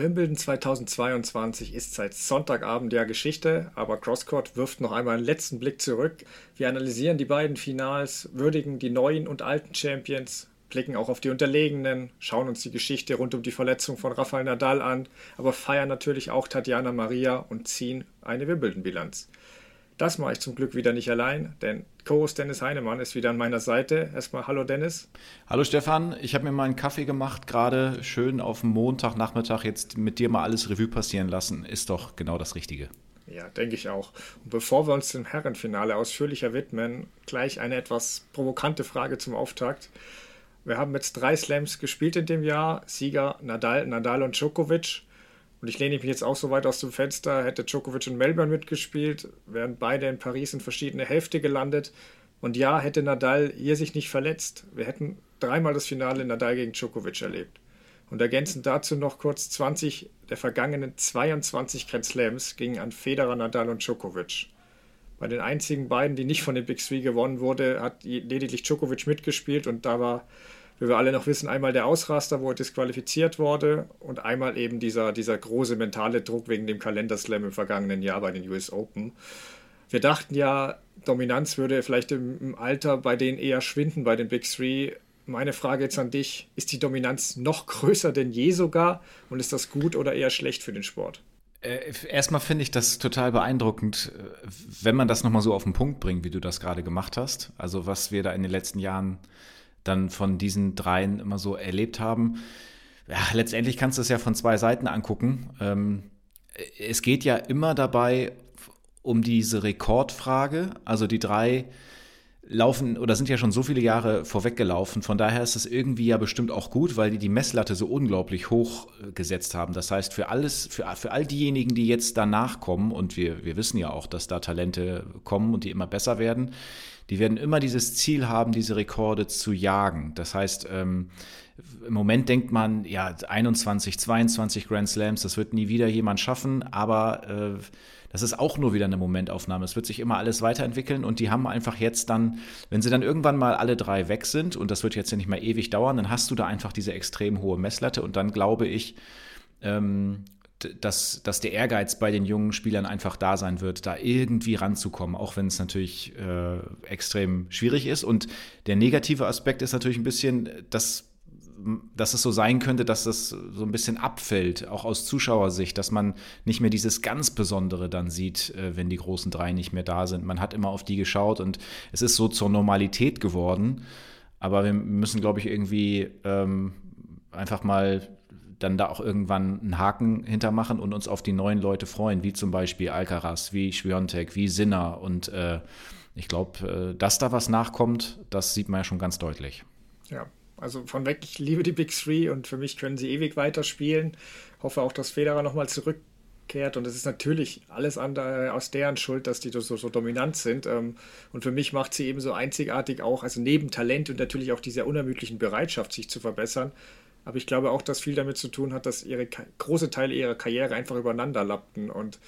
Wimbledon 2022 ist seit Sonntagabend ja Geschichte, aber Crosscourt wirft noch einmal einen letzten Blick zurück. Wir analysieren die beiden Finals, würdigen die neuen und alten Champions, blicken auch auf die Unterlegenen, schauen uns die Geschichte rund um die Verletzung von Rafael Nadal an, aber feiern natürlich auch Tatjana Maria und ziehen eine Wimbledon-Bilanz. Das mache ich zum Glück wieder nicht allein, denn Co-Host Dennis Heinemann ist wieder an meiner Seite. Erstmal hallo Dennis. Hallo Stefan, ich habe mir mal einen Kaffee gemacht, gerade schön auf Montagnachmittag jetzt mit dir mal alles Revue passieren lassen. Ist doch genau das Richtige. Ja, denke ich auch. Und bevor wir uns dem Herrenfinale ausführlicher widmen, gleich eine etwas provokante Frage zum Auftakt. Wir haben jetzt drei Slams gespielt in dem Jahr. Sieger Nadal, Nadal und Djokovic. Und ich lehne mich jetzt auch so weit aus dem Fenster, hätte Djokovic in Melbourne mitgespielt, wären beide in Paris in verschiedene Hälfte gelandet. Und ja, hätte Nadal hier sich nicht verletzt. Wir hätten dreimal das Finale Nadal gegen Djokovic erlebt. Und ergänzend dazu noch kurz 20 der vergangenen 22 Grand Slams gingen an Federer, Nadal und Djokovic. Bei den einzigen beiden, die nicht von den Big Three gewonnen wurde, hat lediglich Djokovic mitgespielt und da war, wie wir alle noch wissen, einmal der Ausraster, wo er disqualifiziert wurde und einmal eben dieser, dieser große mentale Druck wegen dem Kalenderslam im vergangenen Jahr bei den US Open. Wir dachten ja, Dominanz würde vielleicht im, im Alter bei denen eher schwinden, bei den Big Three. Meine Frage jetzt an dich, ist die Dominanz noch größer denn je sogar und ist das gut oder eher schlecht für den Sport? Äh, erstmal finde ich das total beeindruckend, äh, wenn man das nochmal so auf den Punkt bringt, wie du das gerade gemacht hast. Also was wir da in den letzten Jahren dann von diesen dreien immer so erlebt haben. Ja, letztendlich kannst du es ja von zwei Seiten angucken. Ähm, es geht ja immer dabei um diese Rekordfrage. Also die drei laufen oder sind ja schon so viele Jahre vorweggelaufen. Von daher ist es irgendwie ja bestimmt auch gut, weil die die Messlatte so unglaublich hoch äh, gesetzt haben. Das heißt, für alles, für, für all diejenigen, die jetzt danach kommen, und wir, wir wissen ja auch, dass da Talente kommen und die immer besser werden, die werden immer dieses Ziel haben, diese Rekorde zu jagen. Das heißt, ähm, im Moment denkt man, ja, 21, 22 Grand Slams, das wird nie wieder jemand schaffen, aber äh, das ist auch nur wieder eine Momentaufnahme. Es wird sich immer alles weiterentwickeln und die haben einfach jetzt dann, wenn sie dann irgendwann mal alle drei weg sind, und das wird jetzt ja nicht mehr ewig dauern, dann hast du da einfach diese extrem hohe Messlatte und dann glaube ich, ähm, dass, dass der Ehrgeiz bei den jungen Spielern einfach da sein wird, da irgendwie ranzukommen, auch wenn es natürlich äh, extrem schwierig ist. Und der negative Aspekt ist natürlich ein bisschen, dass dass es so sein könnte, dass das so ein bisschen abfällt, auch aus Zuschauersicht, dass man nicht mehr dieses ganz Besondere dann sieht, äh, wenn die großen drei nicht mehr da sind. Man hat immer auf die geschaut und es ist so zur Normalität geworden. Aber wir müssen, glaube ich, irgendwie ähm, einfach mal dann da auch irgendwann einen Haken hintermachen und uns auf die neuen Leute freuen, wie zum Beispiel Alcaraz, wie Schwiontek, wie Sinner. Und äh, ich glaube, äh, dass da was nachkommt, das sieht man ja schon ganz deutlich. Ja, also von weg, ich liebe die Big Three und für mich können sie ewig weiterspielen. Hoffe auch, dass Federer nochmal zurückkehrt und es ist natürlich alles andere aus deren Schuld, dass die so, so dominant sind. Ähm, und für mich macht sie eben so einzigartig auch, also neben Talent und natürlich auch dieser unermüdlichen Bereitschaft, sich zu verbessern. Aber ich glaube auch, dass viel damit zu tun hat, dass ihre große Teile ihrer Karriere einfach übereinander lappten und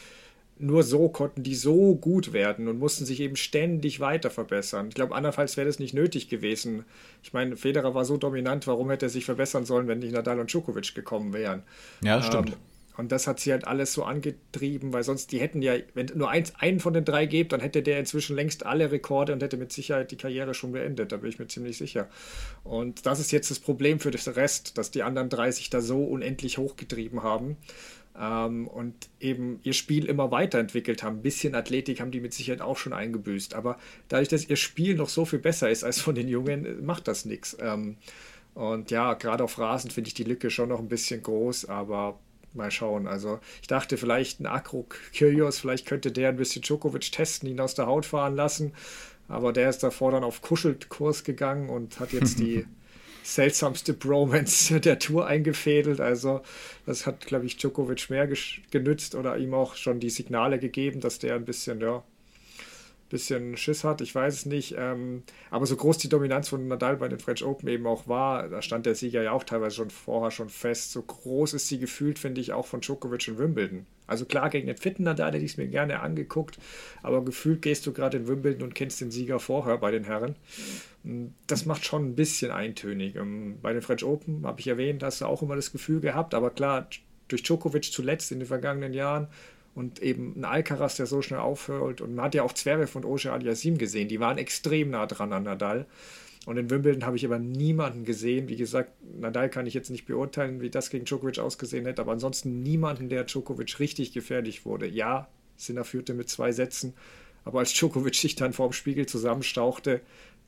nur so konnten die so gut werden und mussten sich eben ständig weiter verbessern. Ich glaube, andernfalls wäre das nicht nötig gewesen. Ich meine, Federer war so dominant, warum hätte er sich verbessern sollen, wenn nicht Nadal und Djokovic gekommen wären? Ja, das stimmt. Und das hat sie halt alles so angetrieben, weil sonst die hätten ja, wenn nur eins, einen von den drei gibt, dann hätte der inzwischen längst alle Rekorde und hätte mit Sicherheit die Karriere schon beendet. Da bin ich mir ziemlich sicher. Und das ist jetzt das Problem für das Rest, dass die anderen drei sich da so unendlich hochgetrieben haben ähm, und eben ihr Spiel immer weiterentwickelt haben. Ein bisschen Athletik haben die mit Sicherheit auch schon eingebüßt, aber dadurch, dass ihr Spiel noch so viel besser ist als von den Jungen, macht das nichts. Ähm, und ja, gerade auf Rasen finde ich die Lücke schon noch ein bisschen groß, aber mal schauen. Also ich dachte vielleicht ein Akruk Kyrgios, vielleicht könnte der ein bisschen Djokovic testen, ihn aus der Haut fahren lassen, aber der ist davor dann auf Kuschelkurs gegangen und hat jetzt die seltsamste Bromance der Tour eingefädelt. Also das hat, glaube ich, Djokovic mehr genützt oder ihm auch schon die Signale gegeben, dass der ein bisschen, ja, bisschen Schiss hat, ich weiß es nicht. Ähm, aber so groß die Dominanz von Nadal bei den French Open eben auch war, da stand der Sieger ja auch teilweise schon vorher schon fest. So groß ist sie gefühlt, finde ich, auch von Djokovic in Wimbledon. Also klar, gegen den fitten Nadal hätte ich es mir gerne angeguckt, aber gefühlt gehst du gerade in Wimbledon und kennst den Sieger vorher bei den Herren. Das macht schon ein bisschen eintönig. Ähm, bei den French Open, habe ich erwähnt, hast du auch immer das Gefühl gehabt, aber klar, durch Djokovic zuletzt in den vergangenen Jahren und eben ein Alcaraz, der so schnell aufhört. Und man hat ja auch Zverev und Oje Aliasim gesehen, die waren extrem nah dran an Nadal. Und in Wimbledon habe ich aber niemanden gesehen. Wie gesagt, Nadal kann ich jetzt nicht beurteilen, wie das gegen Djokovic ausgesehen hätte, aber ansonsten niemanden, der Djokovic richtig gefährlich wurde. Ja, Sinner führte mit zwei Sätzen, aber als Djokovic sich dann vorm Spiegel zusammenstauchte,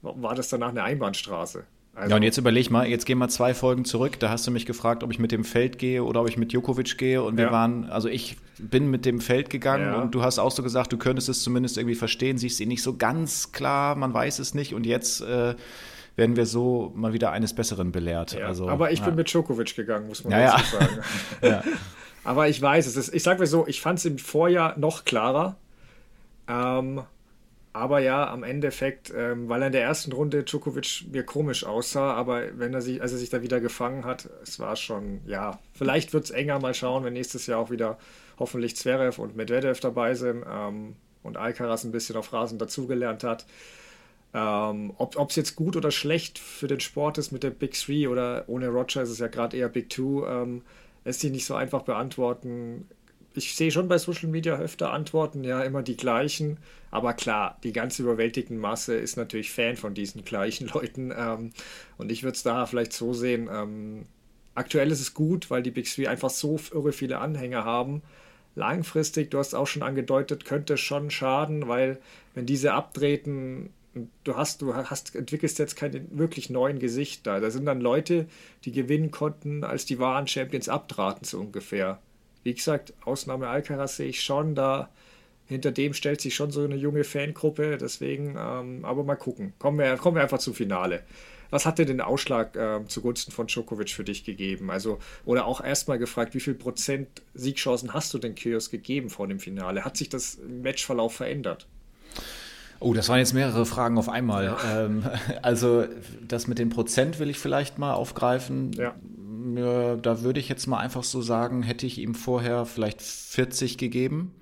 war das danach eine Einbahnstraße. Also, ja, und jetzt überleg mal, jetzt gehen wir zwei Folgen zurück. Da hast du mich gefragt, ob ich mit dem Feld gehe oder ob ich mit Djokovic gehe. Und wir ja. waren, also ich bin mit dem Feld gegangen ja. und du hast auch so gesagt, du könntest es zumindest irgendwie verstehen, siehst ihn nicht so ganz klar, man weiß es nicht. Und jetzt äh, werden wir so mal wieder eines Besseren belehrt. Ja. Also, aber ich bin mit Djokovic gegangen, muss man dazu sagen. aber ich weiß es. ich sage mir so, ich fand es im Vorjahr noch klarer. Ähm, aber ja, am Endeffekt, ähm, weil er in der ersten Runde Djokovic mir komisch aussah, aber wenn er sich, als er sich da wieder gefangen hat, es war schon, ja, vielleicht wird es enger, mal schauen, wenn nächstes Jahr auch wieder hoffentlich Zverev und Medvedev dabei sind ähm, und Alcaraz ein bisschen auf Rasen dazugelernt hat. Ähm, ob es jetzt gut oder schlecht für den Sport ist mit der Big Three oder ohne Roger ist es ja gerade eher Big Two, ähm, lässt sich nicht so einfach beantworten ich sehe schon bei Social Media öfter Antworten, ja, immer die gleichen. Aber klar, die ganze überwältigende Masse ist natürlich Fan von diesen gleichen Leuten. Ähm, und ich würde es da vielleicht so sehen. Ähm, aktuell ist es gut, weil die Big Three einfach so irre viele Anhänger haben. Langfristig, du hast auch schon angedeutet, könnte schon schaden, weil wenn diese abtreten, du hast, du hast, entwickelst jetzt keine wirklich neuen Gesichter. Da sind dann Leute, die gewinnen konnten, als die wahren Champions abtraten, so ungefähr wie gesagt, Ausnahme Alcaraz sehe ich schon, da hinter dem stellt sich schon so eine junge Fangruppe, deswegen, ähm, aber mal gucken. Kommen wir, kommen wir einfach zum Finale. Was hat denn den Ausschlag äh, zugunsten von Djokovic für dich gegeben? Also, oder auch erstmal gefragt, wie viel Prozent Siegchancen hast du denn Kyrgios gegeben vor dem Finale? Hat sich das Matchverlauf verändert? Oh, das waren jetzt mehrere Fragen auf einmal. Ja. Ähm, also, das mit dem Prozent will ich vielleicht mal aufgreifen. Ja, da würde ich jetzt mal einfach so sagen, hätte ich ihm vorher vielleicht 40 gegeben.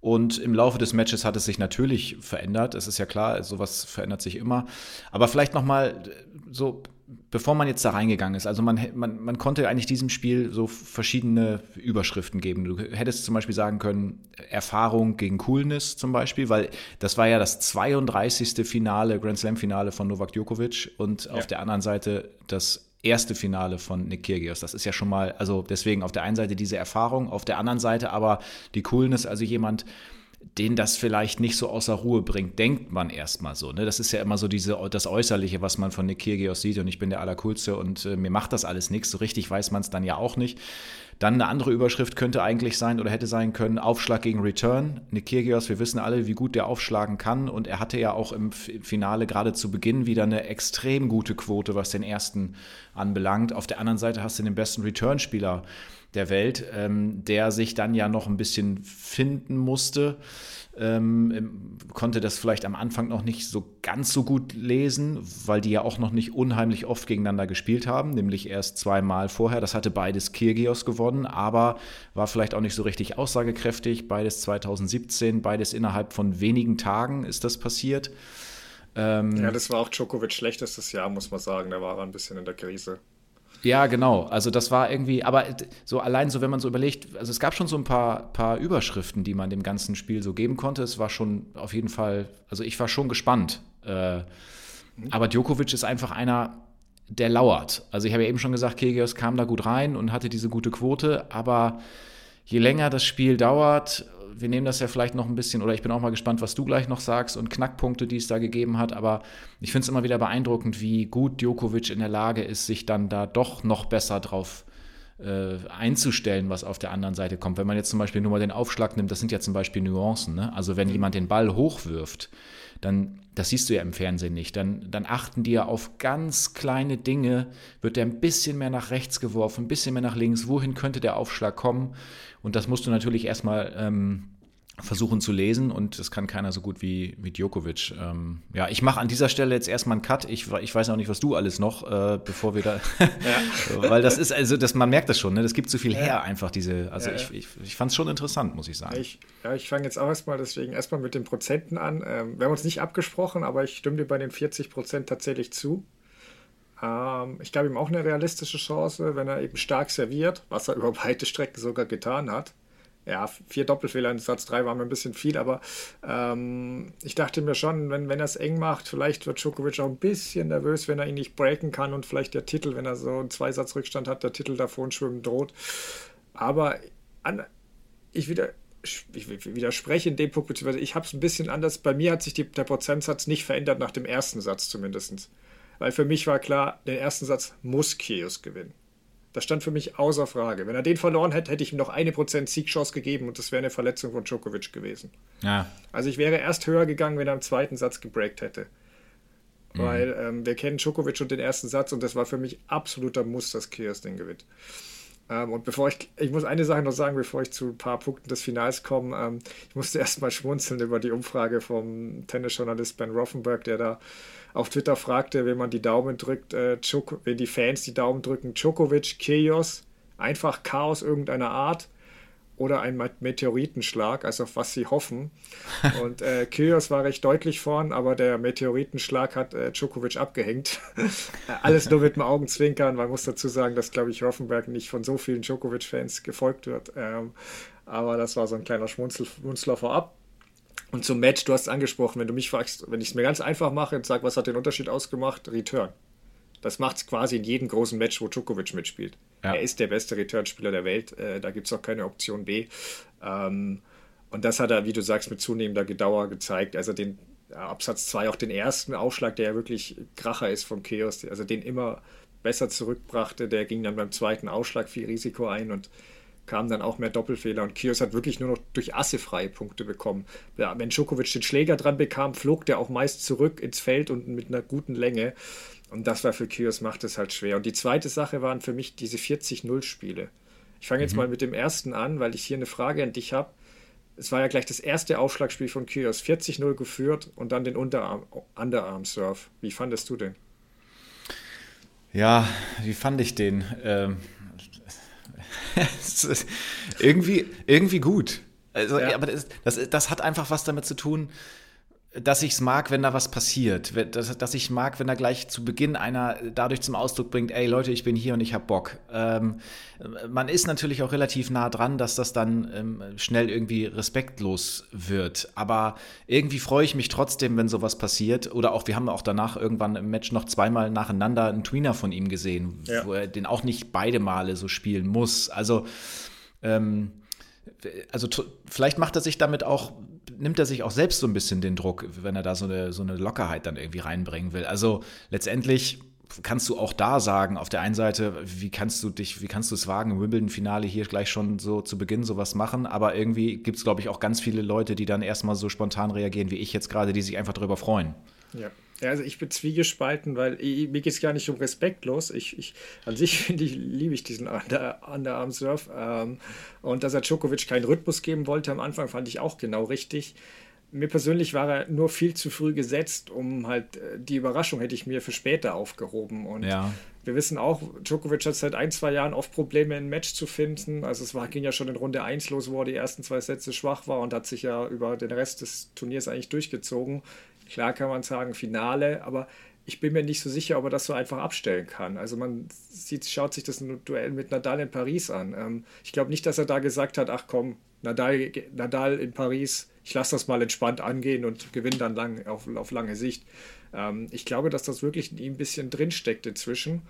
Und im Laufe des Matches hat es sich natürlich verändert. Es ist ja klar, sowas verändert sich immer. Aber vielleicht nochmal so, bevor man jetzt da reingegangen ist. Also man, man, man konnte eigentlich diesem Spiel so verschiedene Überschriften geben. Du hättest zum Beispiel sagen können, Erfahrung gegen Coolness zum Beispiel, weil das war ja das 32. Finale, Grand Slam Finale von Novak Djokovic und ja. auf der anderen Seite das erste Finale von Nick Kyrgios. Das ist ja schon mal, also deswegen auf der einen Seite diese Erfahrung, auf der anderen Seite aber die Coolness, also jemand, den das vielleicht nicht so außer Ruhe bringt, denkt man erstmal so. Ne? Das ist ja immer so diese, das Äußerliche, was man von Nick Kyrgios sieht und ich bin der Allercoolste und äh, mir macht das alles nichts. So richtig weiß man es dann ja auch nicht. Dann eine andere Überschrift könnte eigentlich sein oder hätte sein können, Aufschlag gegen Return. Nick Kyrgios, wir wissen alle, wie gut der aufschlagen kann und er hatte ja auch im Finale gerade zu Beginn wieder eine extrem gute Quote, was den ersten anbelangt. Auf der anderen Seite hast du den besten Return-Spieler der Welt, ähm, der sich dann ja noch ein bisschen finden musste ähm, konnte das vielleicht am Anfang noch nicht so ganz so gut lesen, weil die ja auch noch nicht unheimlich oft gegeneinander gespielt haben, nämlich erst zweimal vorher. Das hatte beides Kirgios gewonnen, aber war vielleicht auch nicht so richtig aussagekräftig. Beides 2017, beides innerhalb von wenigen Tagen ist das passiert. Ähm, ja, das war auch Djokovic schlechtestes Jahr, muss man sagen. Da war er ein bisschen in der Krise. Ja, genau. Also das war irgendwie, aber so allein so, wenn man so überlegt, also es gab schon so ein paar, paar Überschriften, die man dem ganzen Spiel so geben konnte. Es war schon auf jeden Fall, also ich war schon gespannt. Äh, aber Djokovic ist einfach einer, der lauert. Also ich habe ja eben schon gesagt, Kyrgios kam da gut rein und hatte diese gute Quote, aber je länger das Spiel dauert wir nehmen das ja vielleicht noch ein bisschen, oder ich bin auch mal gespannt, was du gleich noch sagst und Knackpunkte, die es da gegeben hat. Aber ich finde es immer wieder beeindruckend, wie gut Djokovic in der Lage ist, sich dann da doch noch besser drauf äh, einzustellen, was auf der anderen Seite kommt. Wenn man jetzt zum Beispiel nur mal den Aufschlag nimmt, das sind ja zum Beispiel Nuancen. Ne? Also wenn jemand den Ball hochwirft, dann, das siehst du ja im Fernsehen nicht, dann, dann achten die ja auf ganz kleine Dinge, wird der ein bisschen mehr nach rechts geworfen, ein bisschen mehr nach links, wohin könnte der Aufschlag kommen? Und das musst du natürlich erstmal ähm, versuchen zu lesen und das kann keiner so gut wie, wie Djokovic. Ähm, ja, ich mache an dieser Stelle jetzt erstmal einen Cut. Ich, ich weiß auch nicht, was du alles noch, äh, bevor wir da. ja. Weil das ist, also das, man merkt das schon, ne? das gibt so viel her, einfach diese. Also ja, ich, ich, ich fand es schon interessant, muss ich sagen. Ich, ja, ich fange jetzt auch erstmal deswegen erstmal mit den Prozenten an. Ähm, wir haben uns nicht abgesprochen, aber ich stimme dir bei den 40 Prozent tatsächlich zu. Ähm, ich glaube ihm auch eine realistische Chance, wenn er eben stark serviert, was er über weite Strecken sogar getan hat ja, vier Doppelfehler in Satz 3 waren mir ein bisschen viel, aber ähm, ich dachte mir schon, wenn, wenn er es eng macht, vielleicht wird Djokovic auch ein bisschen nervös, wenn er ihn nicht breaken kann und vielleicht der Titel, wenn er so einen Zweisatz-Rückstand hat, der Titel davon schwimmen droht. Aber an, ich wieder. Ich widerspreche in dem Punkt, beziehungsweise ich habe es ein bisschen anders. Bei mir hat sich die, der Prozentsatz nicht verändert nach dem ersten Satz zumindest. Weil für mich war klar, den ersten Satz muss Kios gewinnen. Das stand für mich außer Frage. Wenn er den verloren hätte, hätte ich ihm noch eine Prozent Siegchance gegeben und das wäre eine Verletzung von Djokovic gewesen. Ja. Also ich wäre erst höher gegangen, wenn er im zweiten Satz gebreakt hätte. Mhm. Weil ähm, wir kennen Djokovic und den ersten Satz und das war für mich absoluter Muss, dass Kiers den gewinnt. Ähm, und bevor ich, ich muss eine Sache noch sagen, bevor ich zu ein paar Punkten des Finals komme. Ähm, ich musste erst mal schmunzeln über die Umfrage vom Tennisjournalist Ben Roffenberg, der da auf Twitter fragte, wenn man die Daumen drückt, äh, wenn die Fans die Daumen drücken, Djokovic, Chaos, einfach Chaos irgendeiner Art oder ein Meteoritenschlag, also auf was sie hoffen. Und äh, Kyrgios war recht deutlich vorn, aber der Meteoritenschlag hat äh, Djokovic abgehängt. Alles nur mit dem Augenzwinkern. Man muss dazu sagen, dass, glaube ich, Roffenberg nicht von so vielen Djokovic-Fans gefolgt wird. Ähm, aber das war so ein kleiner Schmunzel, Schmunzler vorab. Und zum Match, du hast es angesprochen, wenn du mich fragst, wenn ich es mir ganz einfach mache und sage, was hat den Unterschied ausgemacht? Return. Das macht es quasi in jedem großen Match, wo Djokovic mitspielt. Ja. Er ist der beste Returnspieler der Welt. Äh, da gibt es auch keine Option B. Ähm, und das hat er, wie du sagst, mit zunehmender Gedauer gezeigt. Also den Absatz 2, auch den ersten Aufschlag, der ja wirklich Kracher ist vom Chaos, also den immer besser zurückbrachte, der ging dann beim zweiten Aufschlag viel Risiko ein und kamen dann auch mehr Doppelfehler und Kios hat wirklich nur noch durch Asse freie Punkte bekommen. Ja, wenn Djokovic den Schläger dran bekam, flog der auch meist zurück ins Feld und mit einer guten Länge. Und das war für Kios macht es halt schwer. Und die zweite Sache waren für mich diese 40-0-Spiele. Ich fange jetzt mhm. mal mit dem ersten an, weil ich hier eine Frage an dich habe. Es war ja gleich das erste Aufschlagspiel von Kios. 40-0 geführt und dann den Underarm, Underarm-Surf. Wie fandest du den? Ja, wie fand ich den? Ähm, irgendwie, irgendwie gut. Also, ja. aber das, das, das, hat einfach was damit zu tun, dass ich es mag, wenn da was passiert. Dass, dass ich mag, wenn da gleich zu Beginn einer dadurch zum Ausdruck bringt, ey Leute, ich bin hier und ich hab Bock. Ähm, man ist natürlich auch relativ nah dran, dass das dann ähm, schnell irgendwie respektlos wird. Aber irgendwie freue ich mich trotzdem, wenn sowas passiert. Oder auch, wir haben auch danach irgendwann im Match noch zweimal nacheinander einen Tweener von ihm gesehen, ja. wo er den auch nicht beide Male so spielen muss. Also, ähm, also vielleicht macht er sich damit auch nimmt er sich auch selbst so ein bisschen den Druck, wenn er da so eine, so eine Lockerheit dann irgendwie reinbringen will. Also letztendlich kannst du auch da sagen, auf der einen Seite, wie kannst du dich, wie kannst du es wagen, im Wimbledon-Finale hier gleich schon so zu Beginn sowas machen, aber irgendwie gibt es, glaube ich, auch ganz viele Leute, die dann erstmal so spontan reagieren, wie ich jetzt gerade, die sich einfach darüber freuen. Ja. Ja, also ich bin zwiegespalten, weil ich, mir geht es gar nicht um respektlos. Ich, ich, an sich finde ich, liebe ich diesen Under, Underarm-Surf. Ähm, und dass er Djokovic keinen Rhythmus geben wollte am Anfang, fand ich auch genau richtig. Mir persönlich war er nur viel zu früh gesetzt, um halt äh, die Überraschung hätte ich mir für später aufgehoben. Und ja. wir wissen auch, Djokovic hat seit ein, zwei Jahren oft Probleme, ein Match zu finden. Also es war, ging ja schon in Runde 1 los, wo er die ersten zwei Sätze schwach war und hat sich ja über den Rest des Turniers eigentlich durchgezogen. Klar kann man sagen Finale, aber ich bin mir nicht so sicher, ob er das so einfach abstellen kann. Also man sieht, schaut sich das Duell mit Nadal in Paris an. Ähm, ich glaube nicht, dass er da gesagt hat, ach komm, Nadal, Nadal in Paris, ich lasse das mal entspannt angehen und gewinne dann lang, auf, auf lange Sicht. Ähm, ich glaube, dass das wirklich in ihm ein bisschen drinsteckt inzwischen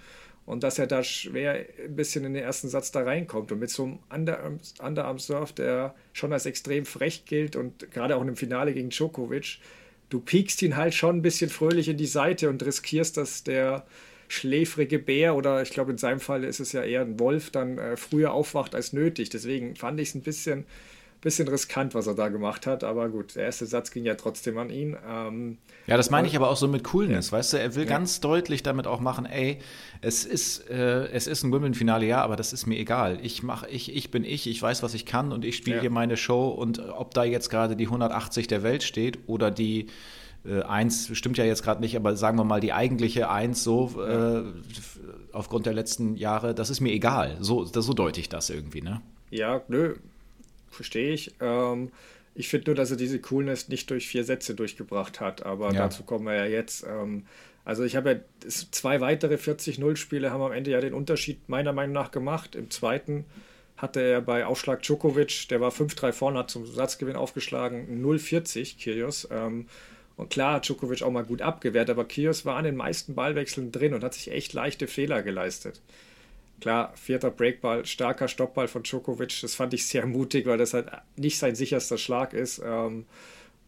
und dass er da schwer ein bisschen in den ersten Satz da reinkommt. Und mit so einem Underarm, Underarm Surf, der schon als extrem frech gilt und gerade auch dem Finale gegen Djokovic, du piekst ihn halt schon ein bisschen fröhlich in die Seite und riskierst, dass der schläfrige Bär oder ich glaube in seinem Fall ist es ja eher ein Wolf, dann äh, früher aufwacht als nötig. Deswegen fand ich es ein bisschen, bisschen riskant, was er da gemacht hat. Aber gut, der erste Satz ging ja trotzdem an ihn. Ähm, ja, das meine ich aber auch so mit Coolness, ja. weißt du? Er will ja. ganz deutlich damit auch machen, ey, es ist, äh, es ist ein Wimbledon-Finale, ja, aber das ist mir egal. Ich mach, ich, ich bin ich, ich weiß, was ich kann und ich spiele ja. hier meine Show und ob da jetzt gerade die 180 der Welt steht oder die äh, 1 stimmt ja jetzt gerade nicht, aber sagen wir mal die eigentliche 1 so äh, aufgrund der letzten Jahre, das ist mir egal. So, so deute ich das irgendwie, ne? Ja, nö, verstehe ich. Ähm, ich finde nur, dass er diese Coolness nicht durch vier Sätze durchgebracht hat, aber ja. dazu kommen wir ja jetzt. Ähm, also ich habe ja zwei weitere 40-0-Spiele haben am Ende ja den Unterschied meiner Meinung nach gemacht. Im zweiten hatte er bei Aufschlag Djokovic, der war 5-3 vorne, hat zum Satzgewinn aufgeschlagen, 0-40 Kyrgios. Ähm, und klar hat Djokovic auch mal gut abgewehrt, aber Kyrgios war an den meisten Ballwechseln drin und hat sich echt leichte Fehler geleistet. Klar, vierter Breakball, starker Stoppball von Djokovic, das fand ich sehr mutig, weil das halt nicht sein sicherster Schlag ist. Ähm,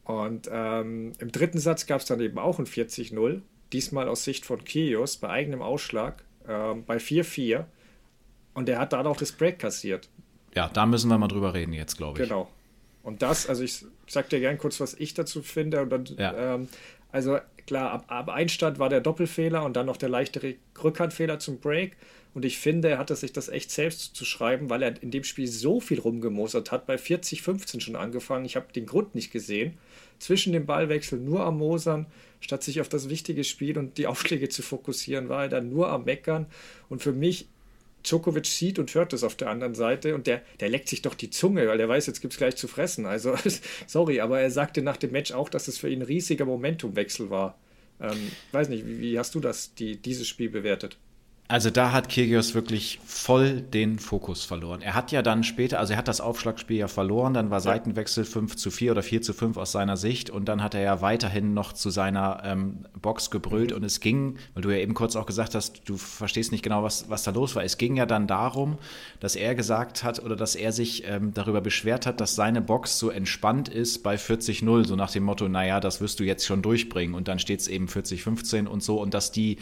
und ähm, im dritten Satz gab es dann eben auch ein 40-0, diesmal aus Sicht von Kyrgios bei eigenem Ausschlag ähm, bei 4-4. Und der hat dann auch das Break kassiert. Ja, da müssen wir mal drüber reden jetzt, glaube ich. Genau. Und das, also ich sag dir gern kurz, was ich dazu finde. Und dann, ja. ähm, also klar, ab, ab Einstand war der Doppelfehler und dann noch der leichte Rückhandfehler zum Break. Und ich finde, er hatte sich das echt selbst zu schreiben, weil er in dem Spiel so viel rumgemosert hat, bei 40, 15 schon angefangen. Ich habe den Grund nicht gesehen. Zwischen dem Ballwechsel nur am Mosern, statt sich auf das wichtige Spiel und die Aufschläge zu fokussieren, war er dann nur am Meckern. Und für mich, Djokovic sieht und hört es auf der anderen Seite und der, der leckt sich doch die Zunge, weil er weiß, jetzt gibt es gleich zu fressen. Also, sorry, aber er sagte nach dem Match auch, dass es für ihn ein riesiger Momentumwechsel war. Ähm, weiß nicht, wie, wie hast du das, die, dieses Spiel bewertet? Also da hat Kyrgios wirklich voll den Fokus verloren. Er hat ja dann später, also er hat das Aufschlagspiel ja verloren, dann war Seitenwechsel 5 zu 4 oder 4 zu 5 aus seiner Sicht und dann hat er ja weiterhin noch zu seiner ähm, Box gebrüllt und es ging, weil du ja eben kurz auch gesagt hast, du verstehst nicht genau, was, was da los war. Es ging ja dann darum, dass er gesagt hat oder dass er sich ähm, darüber beschwert hat, dass seine Box so entspannt ist bei 40-0, so nach dem Motto, naja, das wirst du jetzt schon durchbringen und dann steht es eben 40-15 und so und dass die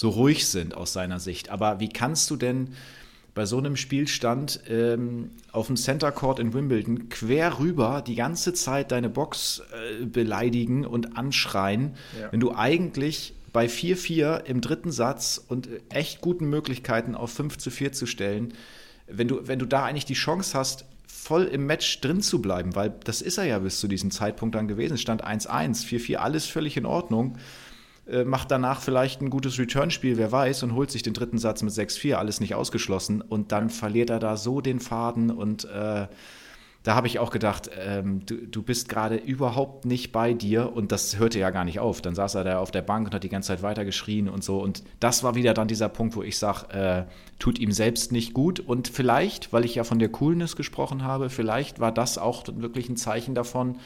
so ruhig sind aus seiner Sicht. Aber wie kannst du denn bei so einem Spielstand ähm, auf dem Center Court in Wimbledon quer rüber die ganze Zeit deine Box äh, beleidigen und anschreien, ja. wenn du eigentlich bei 4-4 im dritten Satz und echt guten Möglichkeiten auf 5 zu 4 zu stellen, wenn du, wenn du da eigentlich die Chance hast, voll im Match drin zu bleiben, weil das ist er ja bis zu diesem Zeitpunkt dann gewesen. Es stand 1-1, 4-4, alles völlig in Ordnung. Äh, macht danach vielleicht ein gutes Return-Spiel, wer weiß, und holt sich den dritten Satz mit 6-4, alles nicht ausgeschlossen. Und dann verliert er da so den Faden und äh, da habe ich auch gedacht, ähm, du, du bist gerade überhaupt nicht bei dir und das hörte ja gar nicht auf. Dann saß er da auf der Bank und hat die ganze Zeit weiter geschrien und so. Und das war wieder dann dieser Punkt, wo ich sage, äh, tut ihm selbst nicht gut. Und vielleicht, weil ich ja von der Coolness gesprochen habe, vielleicht war das auch wirklich ein Zeichen davon,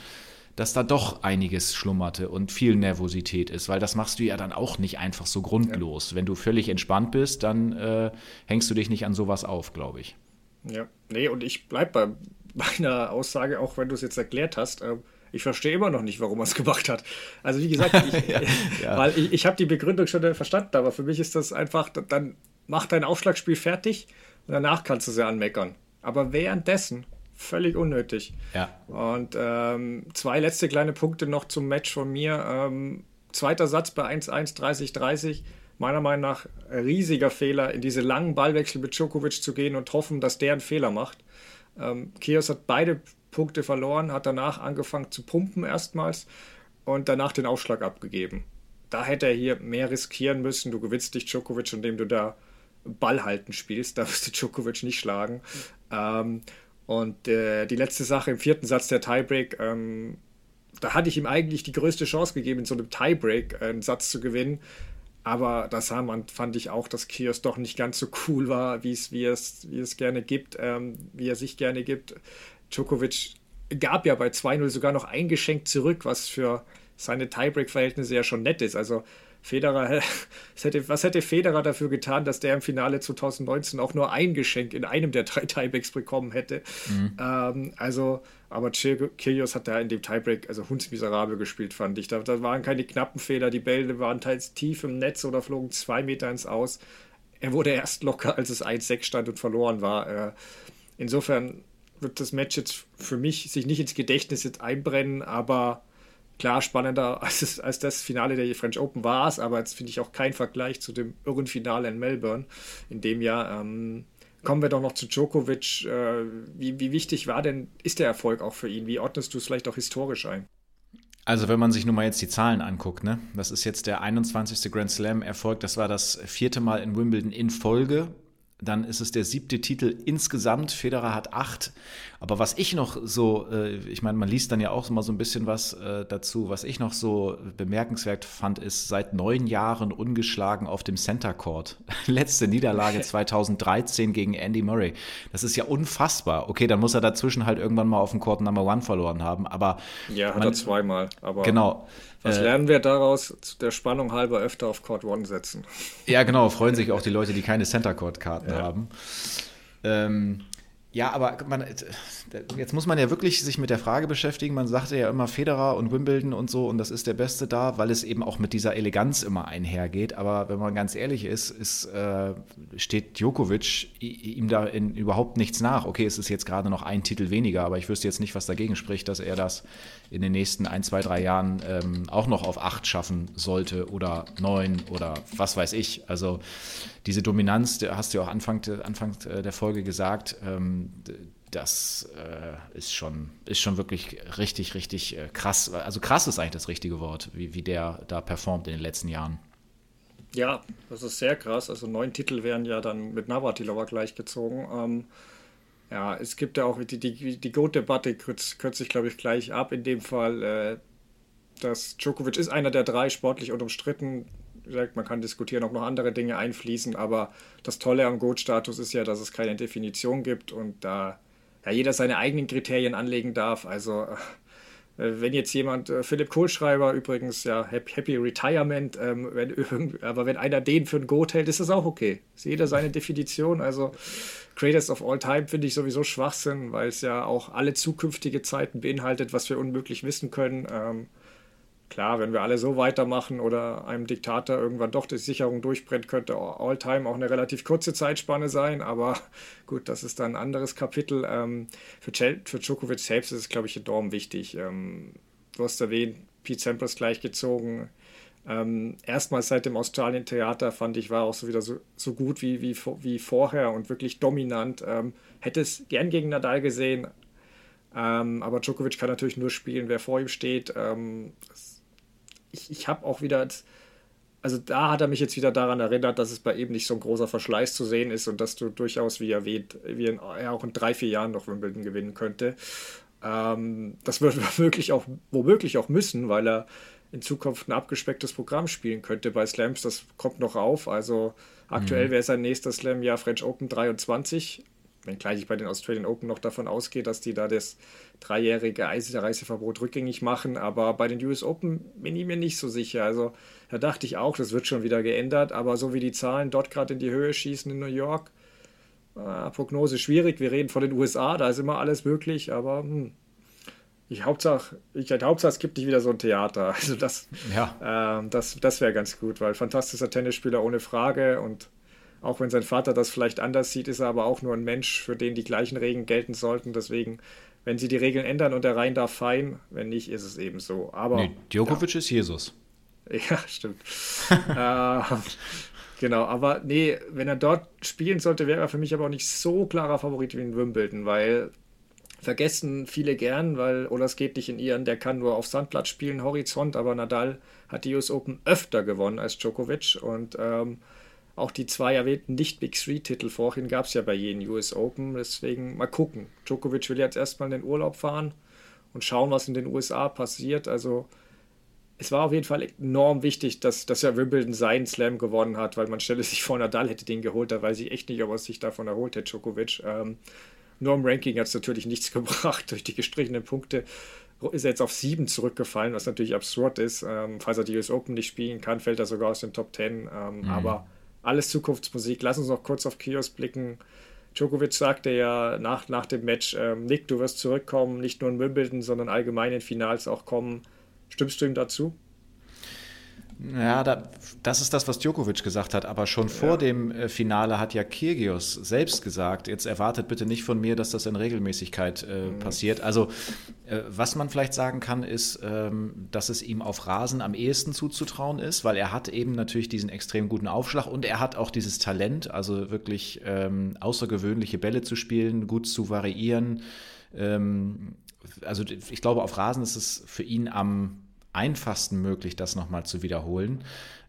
dass da doch einiges schlummerte und viel Nervosität ist, weil das machst du ja dann auch nicht einfach so grundlos. Ja. Wenn du völlig entspannt bist, dann äh, hängst du dich nicht an sowas auf, glaube ich. Ja, nee, und ich bleibe bei meiner Aussage, auch wenn du es jetzt erklärt hast. Äh, ich verstehe immer noch nicht, warum er es gemacht hat. Also wie gesagt, ich, ja, ja. weil ich, ich habe die Begründung schon verstanden, aber für mich ist das einfach, dann mach dein Aufschlagspiel fertig und danach kannst du sie anmeckern. Aber währenddessen völlig unnötig. Ja. Und ähm, zwei letzte kleine Punkte noch zum Match von mir. Ähm, zweiter Satz bei 1-1, 30-30. Meiner Meinung nach riesiger Fehler, in diese langen Ballwechsel mit Djokovic zu gehen und hoffen, dass der einen Fehler macht. Ähm, Kios hat beide Punkte verloren, hat danach angefangen zu pumpen erstmals und danach den Aufschlag abgegeben. Da hätte er hier mehr riskieren müssen. Du gewinnst dich Djokovic, indem du da Ball halten spielst. Da wirst du Djokovic nicht schlagen. Ähm, und äh, die letzte Sache im vierten Satz der Tiebreak, ähm, da hatte ich ihm eigentlich die größte Chance gegeben, in so einem Tiebreak äh, einen Satz zu gewinnen. Aber das man, fand ich auch, dass Kios doch nicht ganz so cool war, wie es, wie es, wie es gerne gibt, ähm, wie er sich gerne gibt. Djokovic gab ja bei 2-0 sogar noch eingeschenkt zurück, was für seine Tiebreak-Verhältnisse ja schon nett ist. Also Federer, hätte, was hätte Federer dafür getan, dass der im Finale 2019 auch nur ein Geschenk in einem der drei Tiebreaks bekommen hätte? Mhm. Ähm, also aber Kyrgios hat da in dem Tiebreak also hundsmiserabel gespielt, fand ich. Da, da waren keine knappen Fehler, die Bälle waren teils tief im Netz oder flogen zwei Meter ins Aus. Er wurde erst locker, als es 1-6 stand und verloren war. Äh, insofern wird das Match jetzt für mich sich nicht ins Gedächtnis jetzt einbrennen, aber klar spannender als, als das Finale der French Open war es, aber jetzt finde ich auch kein Vergleich zu dem irren Finale in Melbourne in dem Jahr. Ähm, kommen wir doch noch zu Djokovic. Äh, wie, wie wichtig war denn, ist der Erfolg auch für ihn? Wie ordnest du es vielleicht auch historisch ein? Also wenn man sich nun mal jetzt die Zahlen anguckt, ne? das ist jetzt der 21. Grand Slam-Erfolg, das war das vierte Mal in Wimbledon in Folge dann ist es der siebte Titel insgesamt. Federer hat acht. Aber was ich noch so, äh, ich meine, man liest dann ja auch mal so ein bisschen was äh, dazu. Was ich noch so bemerkenswert fand, ist seit neun Jahren ungeschlagen auf dem Center Court. Letzte Niederlage 2013 gegen Andy Murray. Das ist ja unfassbar. Okay, dann muss er dazwischen halt irgendwann mal auf dem Court Number One verloren haben. Aber ja, hat man, er zweimal. Aber genau. Was äh, lernen wir daraus? Der Spannung halber öfter auf Court One setzen. Ja, genau. Freuen sich auch die Leute, die keine Center Court Karten ja. haben. Ähm, ja, aber man, jetzt muss man ja wirklich sich mit der Frage beschäftigen. Man sagte ja immer Federer und Wimbledon und so und das ist der Beste da, weil es eben auch mit dieser Eleganz immer einhergeht. Aber wenn man ganz ehrlich ist, ist äh, steht Djokovic ihm da in überhaupt nichts nach. Okay, es ist jetzt gerade noch ein Titel weniger, aber ich wüsste jetzt nicht, was dagegen spricht, dass er das in den nächsten ein, zwei, drei Jahren ähm, auch noch auf acht schaffen sollte oder neun oder was weiß ich. Also diese Dominanz, hast du ja auch Anfang, Anfang der Folge gesagt, ähm, das äh, ist, schon, ist schon wirklich richtig, richtig äh, krass. Also krass ist eigentlich das richtige Wort, wie, wie der da performt in den letzten Jahren. Ja, das ist sehr krass. Also neun Titel wären ja dann mit Navratilova gleichgezogen. Ähm, ja, es gibt ja auch die, die, die Goat-Debatte kürzt, kürzt sich, glaube ich, gleich ab. In dem Fall, äh, dass Djokovic ist einer der drei sportlich unumstritten gesagt, man kann diskutieren, ob noch andere Dinge einfließen, aber das Tolle am Goat-Status ist ja, dass es keine Definition gibt und da ja, jeder seine eigenen Kriterien anlegen darf. Also äh, wenn jetzt jemand, äh, Philipp Kohlschreiber übrigens, ja, Happy Retirement, ähm, wenn, aber wenn einer den für ein Goat hält, ist das auch okay. Ist jeder seine Definition. Also Greatest of All Time finde ich sowieso Schwachsinn, weil es ja auch alle zukünftige Zeiten beinhaltet, was wir unmöglich wissen können. Ähm, klar, wenn wir alle so weitermachen oder einem Diktator irgendwann doch die Sicherung durchbrennt, könnte All-Time auch eine relativ kurze Zeitspanne sein, aber gut, das ist dann ein anderes Kapitel. Ähm, für, für Djokovic selbst ist es, glaube ich, enorm wichtig. Ähm, du hast erwähnt, Pete Sampras gleichgezogen. Ähm, erstmals seit dem Australien-Theater fand ich, war auch so wieder so, so gut wie, wie, wie vorher und wirklich dominant. Ähm, hätte es gern gegen Nadal gesehen, ähm, aber Djokovic kann natürlich nur spielen, wer vor ihm steht. Ähm, ich, ich habe auch wieder, also da hat er mich jetzt wieder daran erinnert, dass es bei ihm nicht so ein großer Verschleiß zu sehen ist und dass du durchaus, wie erwähnt, wie in, er auch in drei, vier Jahren noch Wimbledon gewinnen könnte. Ähm, das wird womöglich auch, womöglich auch müssen, weil er in Zukunft ein abgespecktes Programm spielen könnte bei Slams. Das kommt noch auf. Also aktuell mhm. wäre sein nächster Slam ja French Open 23 wenngleich ich bei den Australian Open noch davon ausgehe, dass die da das dreijährige Reiseverbot rückgängig machen, aber bei den US Open bin ich mir nicht so sicher. Also da dachte ich auch, das wird schon wieder geändert, aber so wie die Zahlen dort gerade in die Höhe schießen in New York, äh, Prognose schwierig. Wir reden von den USA, da ist immer alles möglich, aber hm, ich Hauptsache, ich Hauptsache, es gibt nicht wieder so ein Theater. Also das, ja. äh, das, das wäre ganz gut, weil fantastischer Tennisspieler ohne Frage und auch wenn sein Vater das vielleicht anders sieht, ist er aber auch nur ein Mensch, für den die gleichen Regeln gelten sollten. Deswegen, wenn sie die Regeln ändern und er rein darf, fein. Wenn nicht, ist es eben so. Aber, nee, Djokovic ja. ist Jesus. Ja, stimmt. äh, genau, aber nee, wenn er dort spielen sollte, wäre er für mich aber auch nicht so klarer Favorit wie in Wimbledon, weil vergessen viele gern, weil, oder es geht nicht in ihren, der kann nur auf Sandplatz spielen, Horizont, aber Nadal hat die US Open öfter gewonnen als Djokovic und ähm, auch die zwei erwähnten Nicht-Big Three-Titel vorhin gab es ja bei jedem US Open. Deswegen mal gucken. Djokovic will jetzt erstmal in den Urlaub fahren und schauen, was in den USA passiert. Also es war auf jeden Fall enorm wichtig, dass, dass er Wimbledon seinen Slam gewonnen hat, weil man stelle sich vor, Nadal hätte den geholt, da weiß ich echt nicht, ob er sich davon erholt hätte, Djokovic. Ähm, nur im Ranking hat es natürlich nichts gebracht. Durch die gestrichenen Punkte ist er jetzt auf sieben zurückgefallen, was natürlich absurd ist. Ähm, falls er die US Open nicht spielen kann, fällt er sogar aus den Top Ten. Ähm, mhm. Aber alles Zukunftsmusik. Lass uns noch kurz auf Kios blicken. Djokovic sagte ja nach, nach dem Match, ähm, Nick, du wirst zurückkommen, nicht nur in Wimbledon, sondern allgemein in Finals auch kommen. Stimmst du ihm dazu? Ja, da, das ist das, was Djokovic gesagt hat. Aber schon vor ja. dem äh, Finale hat ja Kyrgios selbst gesagt, jetzt erwartet bitte nicht von mir, dass das in Regelmäßigkeit äh, mhm. passiert. Also äh, was man vielleicht sagen kann, ist, ähm, dass es ihm auf Rasen am ehesten zuzutrauen ist, weil er hat eben natürlich diesen extrem guten Aufschlag und er hat auch dieses Talent, also wirklich ähm, außergewöhnliche Bälle zu spielen, gut zu variieren. Ähm, also ich glaube, auf Rasen ist es für ihn am einfachsten möglich, das nochmal zu wiederholen.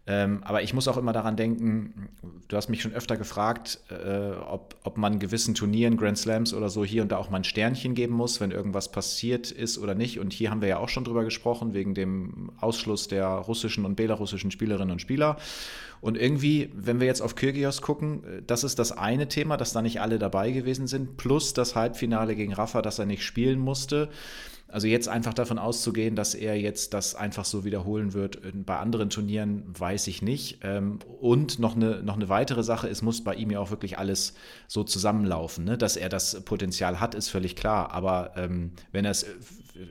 Ähm, aber ich muss auch immer daran denken, du hast mich schon öfter gefragt, äh, ob, ob man gewissen Turnieren, Grand Slams oder so hier und da auch mal ein Sternchen geben muss, wenn irgendwas passiert ist oder nicht. Und hier haben wir ja auch schon drüber gesprochen, wegen dem Ausschluss der russischen und belarussischen Spielerinnen und Spieler. Und irgendwie, wenn wir jetzt auf Kyrgios gucken, äh, das ist das eine Thema, dass da nicht alle dabei gewesen sind, plus das Halbfinale gegen Rafa, dass er nicht spielen musste. Also jetzt einfach davon auszugehen, dass er jetzt das einfach so wiederholen wird bei anderen Turnieren, weiß ich nicht. Ähm, und noch eine, noch eine weitere Sache, es muss bei ihm ja auch wirklich alles so zusammenlaufen. Ne? Dass er das Potenzial hat, ist völlig klar. Aber ähm, wenn er es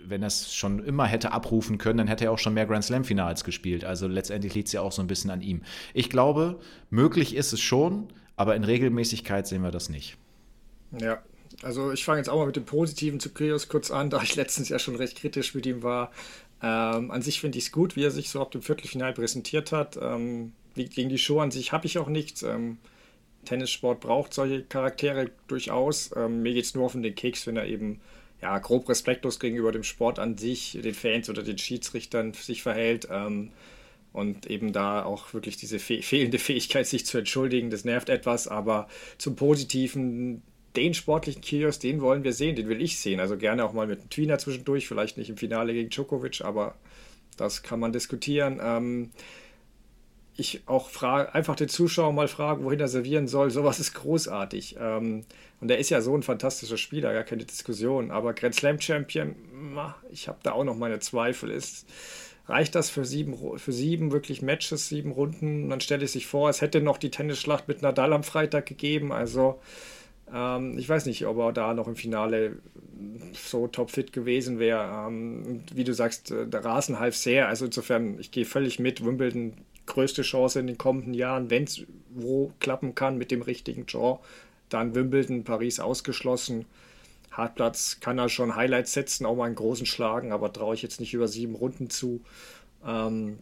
wenn schon immer hätte abrufen können, dann hätte er auch schon mehr Grand Slam-Finals gespielt. Also letztendlich liegt es ja auch so ein bisschen an ihm. Ich glaube, möglich ist es schon, aber in Regelmäßigkeit sehen wir das nicht. Ja, also ich fange jetzt auch mal mit dem Positiven zu Krios kurz an, da ich letztens ja schon recht kritisch mit ihm war. Ähm, an sich finde ich es gut, wie er sich so ab dem Viertelfinal präsentiert hat. Ähm, gegen die Show an sich habe ich auch nichts. Ähm, Tennissport braucht solche Charaktere durchaus. Ähm, mir geht es nur auf den Keks, wenn er eben ja, grob respektlos gegenüber dem Sport an sich, den Fans oder den Schiedsrichtern sich verhält. Ähm, und eben da auch wirklich diese fe fehlende Fähigkeit, sich zu entschuldigen, das nervt etwas. Aber zum Positiven, den sportlichen Kyrgios, den wollen wir sehen, den will ich sehen. Also gerne auch mal mit einem Tweener zwischendurch, vielleicht nicht im Finale gegen Djokovic, aber das kann man diskutieren. Ähm, ich auch frage, einfach den Zuschauer mal fragen, wohin er servieren soll, sowas ist großartig. Ähm, und er ist ja so ein fantastischer Spieler, gar keine Diskussion. Aber Grand Slam Champion, ich habe da auch noch meine Zweifel. Ist, reicht das für sieben, für sieben wirklich Matches, sieben Runden? Dann stelle ich sich vor, es hätte noch die Tennisschlacht mit Nadal am Freitag gegeben. Also ähm, ich weiß nicht, ob er da noch im Finale so topfit gewesen wäre. Ähm, wie du sagst, äh, der Rasen half sehr. Also insofern, ich gehe völlig mit. Wimbledon größte Chance in den kommenden Jahren, wenn es wo klappen kann mit dem richtigen Draw. Dann Wimbledon, Paris ausgeschlossen. Hartplatz kann er schon Highlights setzen, auch mal einen großen schlagen, aber traue ich jetzt nicht über sieben Runden zu. Ähm,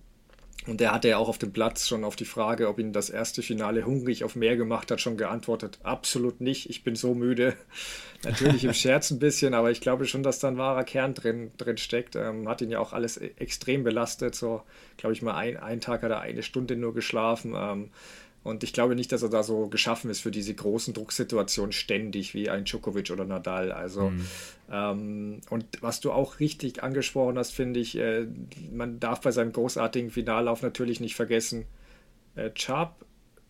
und er hatte ja auch auf dem Platz schon auf die Frage, ob ihn das erste Finale hungrig auf mehr gemacht hat, schon geantwortet, absolut nicht, ich bin so müde. Natürlich im Scherz ein bisschen, aber ich glaube schon, dass da ein wahrer Kern drin, drin steckt. Ähm, hat ihn ja auch alles e-, extrem belastet. So, glaube ich mal, ein, ein Tag hat er eine Stunde nur geschlafen. Ähm, und ich glaube nicht, dass er da so geschaffen ist für diese großen Drucksituationen ständig wie ein Djokovic oder Nadal. Also, mhm. ähm, und was du auch richtig angesprochen hast, finde ich, äh, man darf bei seinem großartigen Finallauf natürlich nicht vergessen, äh, Chab,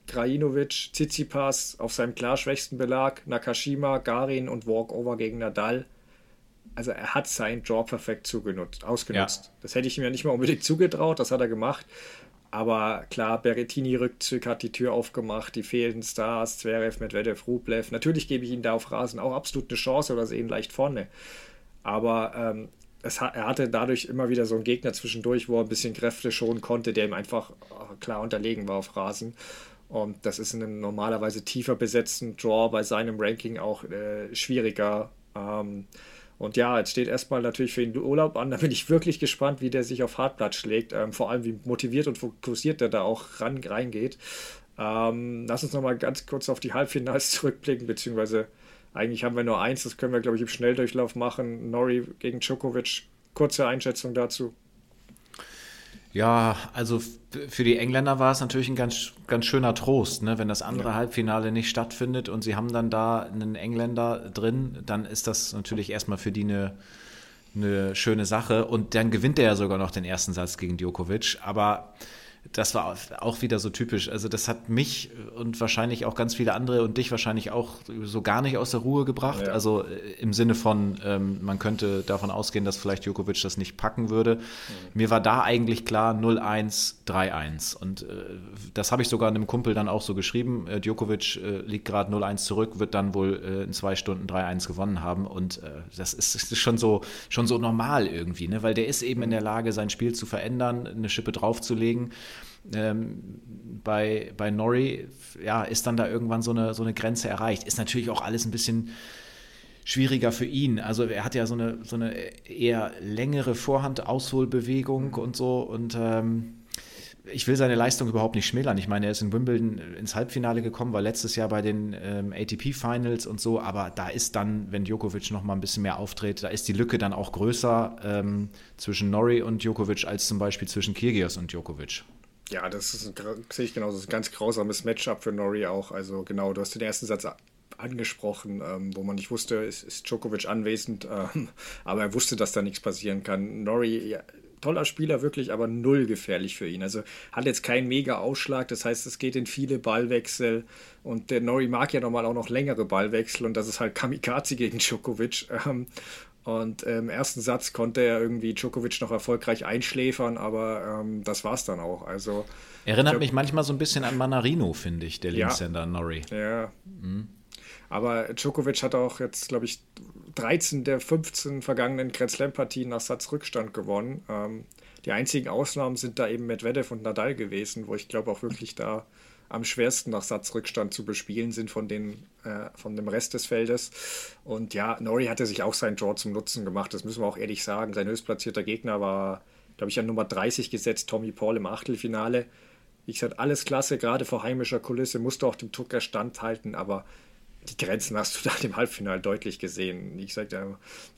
Krajinovic, Tsitsipas auf seinem klar schwächsten Belag, Nakashima, Garin und Walkover gegen Nadal. Also er hat seinen Draw perfekt zugenutzt, ausgenutzt. Ja. Das hätte ich ihm ja nicht mal unbedingt zugetraut, das hat er gemacht. Aber klar, Berettini-Rückzug hat die Tür aufgemacht, die fehlenden Stars, Zverev, Medvedev, Rublev. Natürlich gebe ich ihnen da auf Rasen auch absolut eine Chance oder sehen leicht vorne. Aber ähm, es, er hatte dadurch immer wieder so einen Gegner zwischendurch, wo er ein bisschen Kräfte schonen konnte, der ihm einfach äh, klar unterlegen war auf Rasen. Und das ist in einem normalerweise tiefer besetzten Draw bei seinem Ranking auch äh, schwieriger. Ähm, und ja, jetzt steht erstmal natürlich für ihn Urlaub an. Da bin ich wirklich gespannt, wie der sich auf Hartblatt schlägt. Ähm, vor allem, wie motiviert und fokussiert der da auch ran, reingeht. Ähm, lass uns nochmal ganz kurz auf die Halbfinals zurückblicken, beziehungsweise eigentlich haben wir nur eins, das können wir, glaube ich, im Schnelldurchlauf machen. Nori gegen Djokovic. Kurze Einschätzung dazu. Ja, also für die Engländer war es natürlich ein ganz, ganz schöner Trost, ne? wenn das andere ja. Halbfinale nicht stattfindet und sie haben dann da einen Engländer drin, dann ist das natürlich erstmal für die eine, eine schöne Sache und dann gewinnt er ja sogar noch den ersten Satz gegen Djokovic, aber das war auch wieder so typisch. Also das hat mich und wahrscheinlich auch ganz viele andere und dich wahrscheinlich auch so gar nicht aus der Ruhe gebracht. Ja. Also äh, im Sinne von, ähm, man könnte davon ausgehen, dass vielleicht Djokovic das nicht packen würde. Mhm. Mir war da eigentlich klar 0-1, 3-1. Und äh, das habe ich sogar einem Kumpel dann auch so geschrieben. Äh, Djokovic äh, liegt gerade 0-1 zurück, wird dann wohl äh, in zwei Stunden 3-1 gewonnen haben. Und äh, das ist, ist, schon, so, schon so normal irgendwie, ne? weil der ist eben in der Lage, sein Spiel zu verändern, eine Schippe draufzulegen ähm, bei, bei Norrie, ja, ist dann da irgendwann so eine, so eine Grenze erreicht. Ist natürlich auch alles ein bisschen schwieriger für ihn. Also er hat ja so eine, so eine eher längere Vorhand-Ausholbewegung und so und ähm, ich will seine Leistung überhaupt nicht schmälern. Ich meine, er ist in Wimbledon ins Halbfinale gekommen, war letztes Jahr bei den ähm, ATP-Finals und so, aber da ist dann, wenn Djokovic noch mal ein bisschen mehr auftritt, da ist die Lücke dann auch größer ähm, zwischen Norrie und Djokovic als zum Beispiel zwischen Kirgios und Djokovic. Ja, das ist, sehe ich genauso. Das ist ein ganz grausames Matchup für Nori auch. Also genau, du hast den ersten Satz angesprochen, ähm, wo man nicht wusste, ist, ist Djokovic anwesend, ähm, aber er wusste, dass da nichts passieren kann. Nori, ja, toller Spieler, wirklich, aber null gefährlich für ihn. Also hat jetzt keinen mega Ausschlag, das heißt, es geht in viele Ballwechsel und der Nori mag ja normal auch noch längere Ballwechsel und das ist halt Kamikaze gegen Djokovic. Ähm, und im ersten Satz konnte er irgendwie Djokovic noch erfolgreich einschläfern, aber ähm, das war es dann auch. Also, Erinnert mich manchmal so ein bisschen an Manarino, finde ich, der Linkshänder ja, Norrie. Ja. Mhm. Aber Djokovic hat auch jetzt, glaube ich, 13 der 15 vergangenen Grand Slam-Partien nach Satzrückstand gewonnen. Ähm, die einzigen Ausnahmen sind da eben Medvedev und Nadal gewesen, wo ich glaube auch wirklich da am schwersten nach Satzrückstand zu bespielen sind von, den, äh, von dem Rest des Feldes. Und ja, Nori hatte sich auch seinen Draw zum Nutzen gemacht, das müssen wir auch ehrlich sagen. Sein höchstplatzierter Gegner war, glaube ich, an Nummer 30 gesetzt, Tommy Paul im Achtelfinale. Wie gesagt, alles klasse, gerade vor heimischer Kulisse, musste auch dem Tucker standhalten, aber die Grenzen hast du da im Halbfinale deutlich gesehen. Wie gesagt,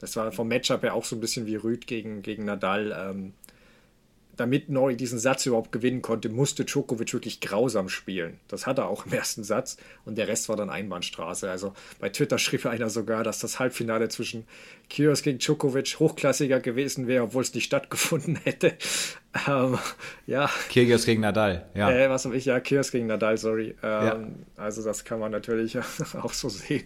das war vom Matchup her auch so ein bisschen wie Rüd gegen, gegen Nadal. Ähm, damit Nori diesen Satz überhaupt gewinnen konnte, musste Djokovic wirklich grausam spielen. Das hat er auch im ersten Satz und der Rest war dann Einbahnstraße. Also bei Twitter schrieb einer sogar, dass das Halbfinale zwischen Kyrgios gegen Djokovic hochklassiger gewesen wäre, obwohl es nicht stattgefunden hätte. Ähm, ja. Kyrgios gegen Nadal, ja. Äh, was habe ich? Ja, Kyrgios gegen Nadal, sorry. Ähm, ja. Also das kann man natürlich auch so sehen.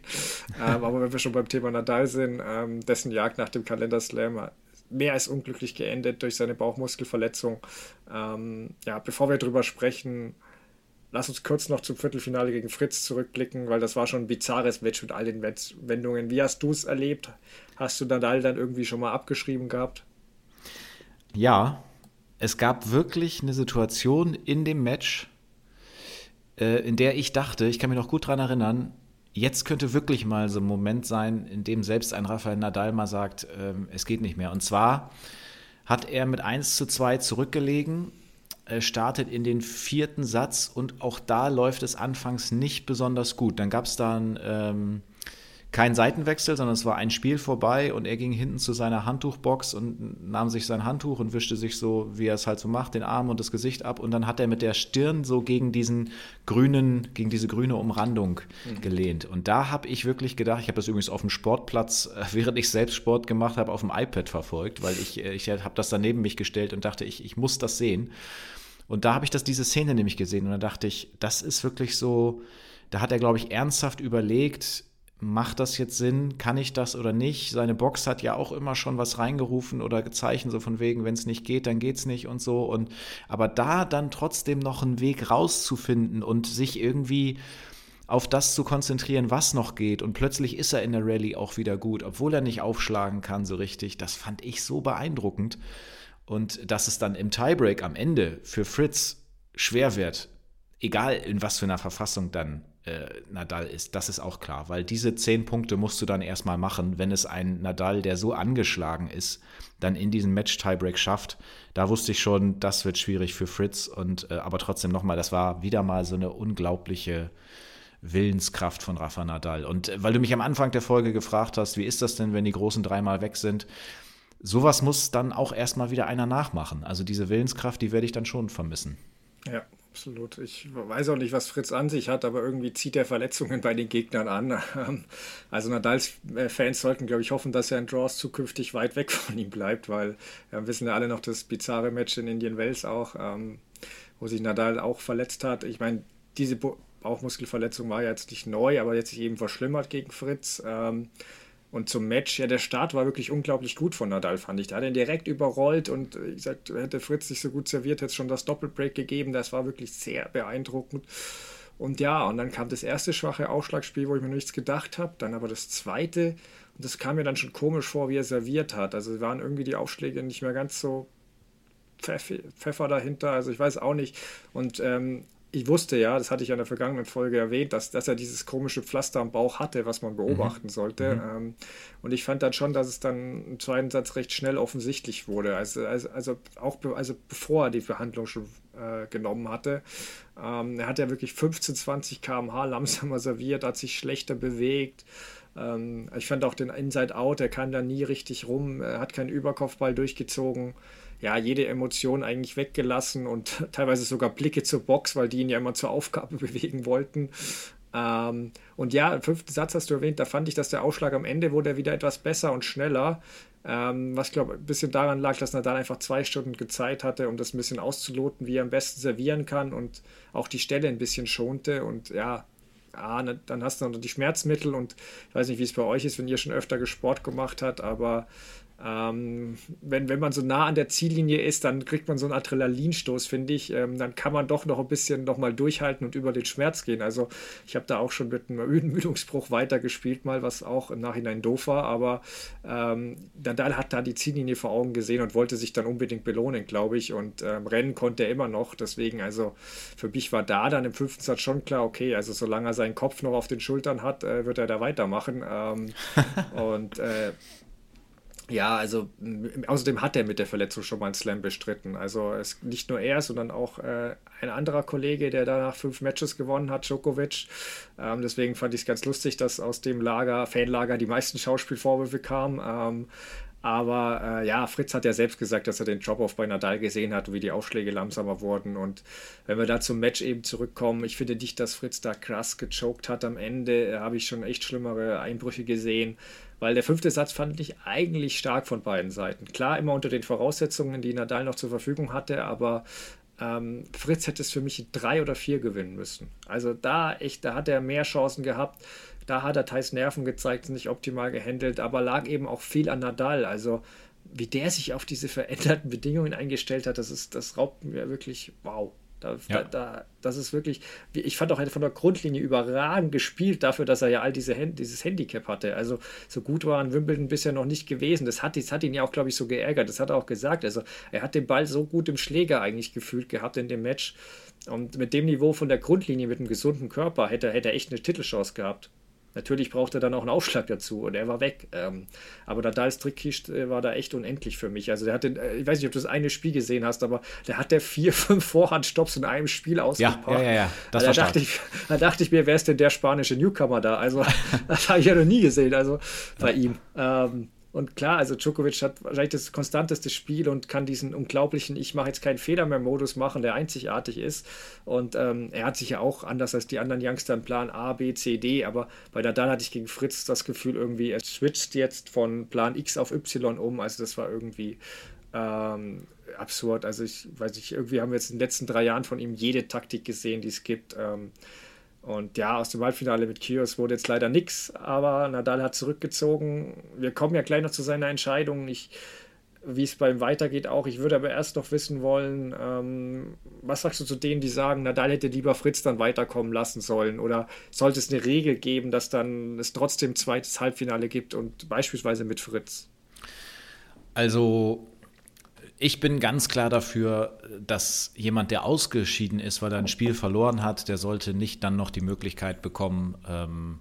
ähm, aber wenn wir schon beim Thema Nadal sind, ähm, dessen Jagd nach dem Kalenderslam mehr als unglücklich geendet durch seine Bauchmuskelverletzung. Ähm, ja, bevor wir darüber sprechen, lass uns kurz noch zum Viertelfinale gegen Fritz zurückblicken, weil das war schon ein bizarres Match mit all den Wendungen. Wie hast du es erlebt? Hast du Nadal dann irgendwie schon mal abgeschrieben gehabt? Ja, es gab wirklich eine Situation in dem Match, äh, in der ich dachte, ich kann mich noch gut daran erinnern, jetzt könnte wirklich mal so ein Moment sein, in dem selbst ein Rafael Nadal mal sagt, ähm, es geht nicht mehr. Und zwar hat er mit 1 zu 2 zurückgelegen, äh, startet in den vierten Satz und auch da läuft es anfangs nicht besonders gut. Dann gab es dann ähm, kein Seitenwechsel, sondern es war ein Spiel vorbei und er ging hinten zu seiner Handtuchbox und nahm sich sein Handtuch und wischte sich so, wie er es halt so macht, den Arm und das Gesicht ab und dann hat er mit der Stirn so gegen diesen grünen, gegen diese grüne Umrandung mhm. gelehnt. Und da habe ich wirklich gedacht, ich habe das übrigens auf dem Sportplatz, äh, während ich selbst Sport gemacht habe, auf dem iPad verfolgt, weil ich, äh, ich habe das daneben mich gestellt und dachte, ich, ich muss das sehen. Und da habe ich das, diese Szene nämlich gesehen und da dachte ich, das ist wirklich so, da hat er, glaube ich, ernsthaft überlegt, macht das jetzt Sinn? Kann ich das oder nicht? Seine Box hat ja auch immer schon was reingerufen oder gezeichnet, so von wegen, wenn es nicht geht, dann geht's nicht und so. Und aber da dann trotzdem noch einen Weg rauszufinden und sich irgendwie auf das zu konzentrieren, was noch geht. Und plötzlich ist er in der Rallye auch wieder gut, obwohl er nicht aufschlagen kann so richtig. Das fand ich so beeindruckend. Und dass es dann im Tiebreak am Ende für Fritz schwer wird, egal in was für einer Verfassung dann Nadal ist. Das ist auch klar, weil diese zehn Punkte musst du dann erstmal machen, wenn es ein Nadal, der so angeschlagen ist, dann in diesen Match-Tiebreak schafft. Da wusste ich schon, das wird schwierig für Fritz. Und äh, aber trotzdem nochmal, das war wieder mal so eine unglaubliche Willenskraft von Rafa Nadal. Und äh, weil du mich am Anfang der Folge gefragt hast, wie ist das denn, wenn die Großen dreimal weg sind? Sowas muss dann auch erstmal wieder einer nachmachen. Also diese Willenskraft, die werde ich dann schon vermissen. Ja, absolut. Ich weiß auch nicht, was Fritz an sich hat, aber irgendwie zieht er Verletzungen bei den Gegnern an. Also Nadals Fans sollten, glaube ich, hoffen, dass er in Draws zukünftig weit weg von ihm bleibt, weil wir wissen ja alle noch das bizarre Match in Indian Wells auch, ähm, wo sich Nadal auch verletzt hat. Ich meine, diese Bauchmuskelverletzung war ja jetzt nicht neu, aber jetzt sich eben verschlimmert gegen Fritz. Ähm, und zum Match, ja, der Start war wirklich unglaublich gut von Nadal, fand ich. Da hat er direkt überrollt und äh, ich sag, hätte Fritz nicht so gut serviert, hätte es schon das Doppelbreak gegeben. Das war wirklich sehr beeindruckend. Und ja, und dann kam das erste schwache Ausschlagspiel, wo ich mir nichts gedacht habe. Dann aber das zweite. Und das kam mir dann schon komisch vor, wie er serviert hat. Also waren irgendwie die Aufschläge nicht mehr ganz so Pfeffer dahinter. Also ich weiß auch nicht. Und ähm, ich wusste ja, das hatte ich ja in der vergangenen Folge erwähnt, dass, dass er dieses komische Pflaster am Bauch hatte, was man beobachten mhm. sollte. Mhm. Ähm, und ich fand dann schon, dass es dann im zweiten Satz recht schnell offensichtlich wurde. Also, also, also auch be also bevor er die Behandlung schon äh, genommen hatte. Ähm, er hat ja wirklich 15, 20 km/h langsamer serviert, hat sich schlechter bewegt. Ähm, ich fand auch den Inside-Out, er kam da nie richtig rum, er hat keinen Überkopfball durchgezogen ja, jede Emotion eigentlich weggelassen und teilweise sogar Blicke zur Box, weil die ihn ja immer zur Aufgabe bewegen wollten. Ähm, und ja, im fünften Satz hast du erwähnt, da fand ich, dass der Ausschlag am Ende wurde wieder etwas besser und schneller. Ähm, was, glaube ich, ein bisschen daran lag, dass Nadal einfach zwei Stunden Zeit hatte, um das ein bisschen auszuloten, wie er am besten servieren kann und auch die Stelle ein bisschen schonte. Und ja, ah, dann hast du noch die Schmerzmittel und ich weiß nicht, wie es bei euch ist, wenn ihr schon öfter Sport gemacht habt, aber ähm, wenn, wenn man so nah an der Ziellinie ist, dann kriegt man so einen Adrenalinstoß, finde ich. Ähm, dann kann man doch noch ein bisschen noch mal durchhalten und über den Schmerz gehen. Also ich habe da auch schon mit einem Ermüdungsbruch weitergespielt mal, was auch im Nachhinein doof war. Aber ähm, Nadal hat da die Ziellinie vor Augen gesehen und wollte sich dann unbedingt belohnen, glaube ich. Und ähm, rennen konnte er immer noch. Deswegen, also für mich war da dann im fünften Satz schon klar, okay, also solange er seinen Kopf noch auf den Schultern hat, äh, wird er da weitermachen. Ähm, und äh, ja, also außerdem hat er mit der Verletzung schon mal einen Slam bestritten. Also es, nicht nur er, sondern auch äh, ein anderer Kollege, der danach fünf Matches gewonnen hat, Djokovic. Ähm, deswegen fand ich es ganz lustig, dass aus dem Lager, Fanlager, die meisten Schauspielvorwürfe kamen. Ähm, aber äh, ja, Fritz hat ja selbst gesagt, dass er den Drop-Off bei Nadal gesehen hat wie die Aufschläge langsamer wurden. Und wenn wir da zum Match eben zurückkommen, ich finde nicht, dass Fritz da krass gechoked hat am Ende. Da habe ich schon echt schlimmere Einbrüche gesehen. Weil der fünfte Satz fand ich eigentlich stark von beiden Seiten. Klar, immer unter den Voraussetzungen, die Nadal noch zur Verfügung hatte, aber ähm, Fritz hätte es für mich drei oder vier gewinnen müssen. Also da echt, da hat er mehr Chancen gehabt. Da hat er teils Nerven gezeigt, nicht optimal gehandelt, aber lag eben auch viel an Nadal. Also wie der sich auf diese veränderten Bedingungen eingestellt hat, das ist, das raubt mir wirklich wow. Da, ja. da, da, das ist wirklich, ich fand auch, er von der Grundlinie überragend gespielt dafür, dass er ja all diese, dieses Handicap hatte. Also so gut war an Wimbledon bisher noch nicht gewesen. Das hat, das hat ihn ja auch, glaube ich, so geärgert. Das hat er auch gesagt. Also er hat den Ball so gut im Schläger eigentlich gefühlt gehabt in dem Match. Und mit dem Niveau von der Grundlinie, mit einem gesunden Körper, hätte, hätte er echt eine Titelchance gehabt. Natürlich braucht er dann auch einen Aufschlag dazu und er war weg. Ähm, aber Nadals Trickkist äh, war da echt unendlich für mich. Also der hat den, äh, ich weiß nicht, ob du das eine Spiel gesehen hast, aber der hat der vier, fünf Vorhandstops in einem Spiel ausgepackt. Ja, ja, ja, ja. Das da, dachte ich, da dachte ich mir, wer ist denn der spanische Newcomer da? Also das habe ich ja noch nie gesehen, also bei ihm. Ähm, und klar, also Djokovic hat wahrscheinlich das konstanteste Spiel und kann diesen unglaublichen, ich mache jetzt keinen Fehler mehr Modus machen, der einzigartig ist. Und ähm, er hat sich ja auch anders als die anderen Youngster einen Plan A, B, C, D, aber bei Nadal hatte ich gegen Fritz das Gefühl irgendwie, er switcht jetzt von Plan X auf Y um. Also das war irgendwie ähm, absurd. Also ich weiß nicht, irgendwie haben wir jetzt in den letzten drei Jahren von ihm jede Taktik gesehen, die es gibt. Ähm, und ja, aus dem Halbfinale mit Kios wurde jetzt leider nichts, aber Nadal hat zurückgezogen. Wir kommen ja gleich noch zu seiner Entscheidung. Ich, wie es bei ihm weitergeht auch. Ich würde aber erst noch wissen wollen, ähm, was sagst du zu denen, die sagen, Nadal hätte lieber Fritz dann weiterkommen lassen sollen? Oder sollte es eine Regel geben, dass dann es trotzdem zweites Halbfinale gibt und beispielsweise mit Fritz? Also ich bin ganz klar dafür, dass jemand, der ausgeschieden ist, weil er ein Spiel verloren hat, der sollte nicht dann noch die Möglichkeit bekommen, ähm,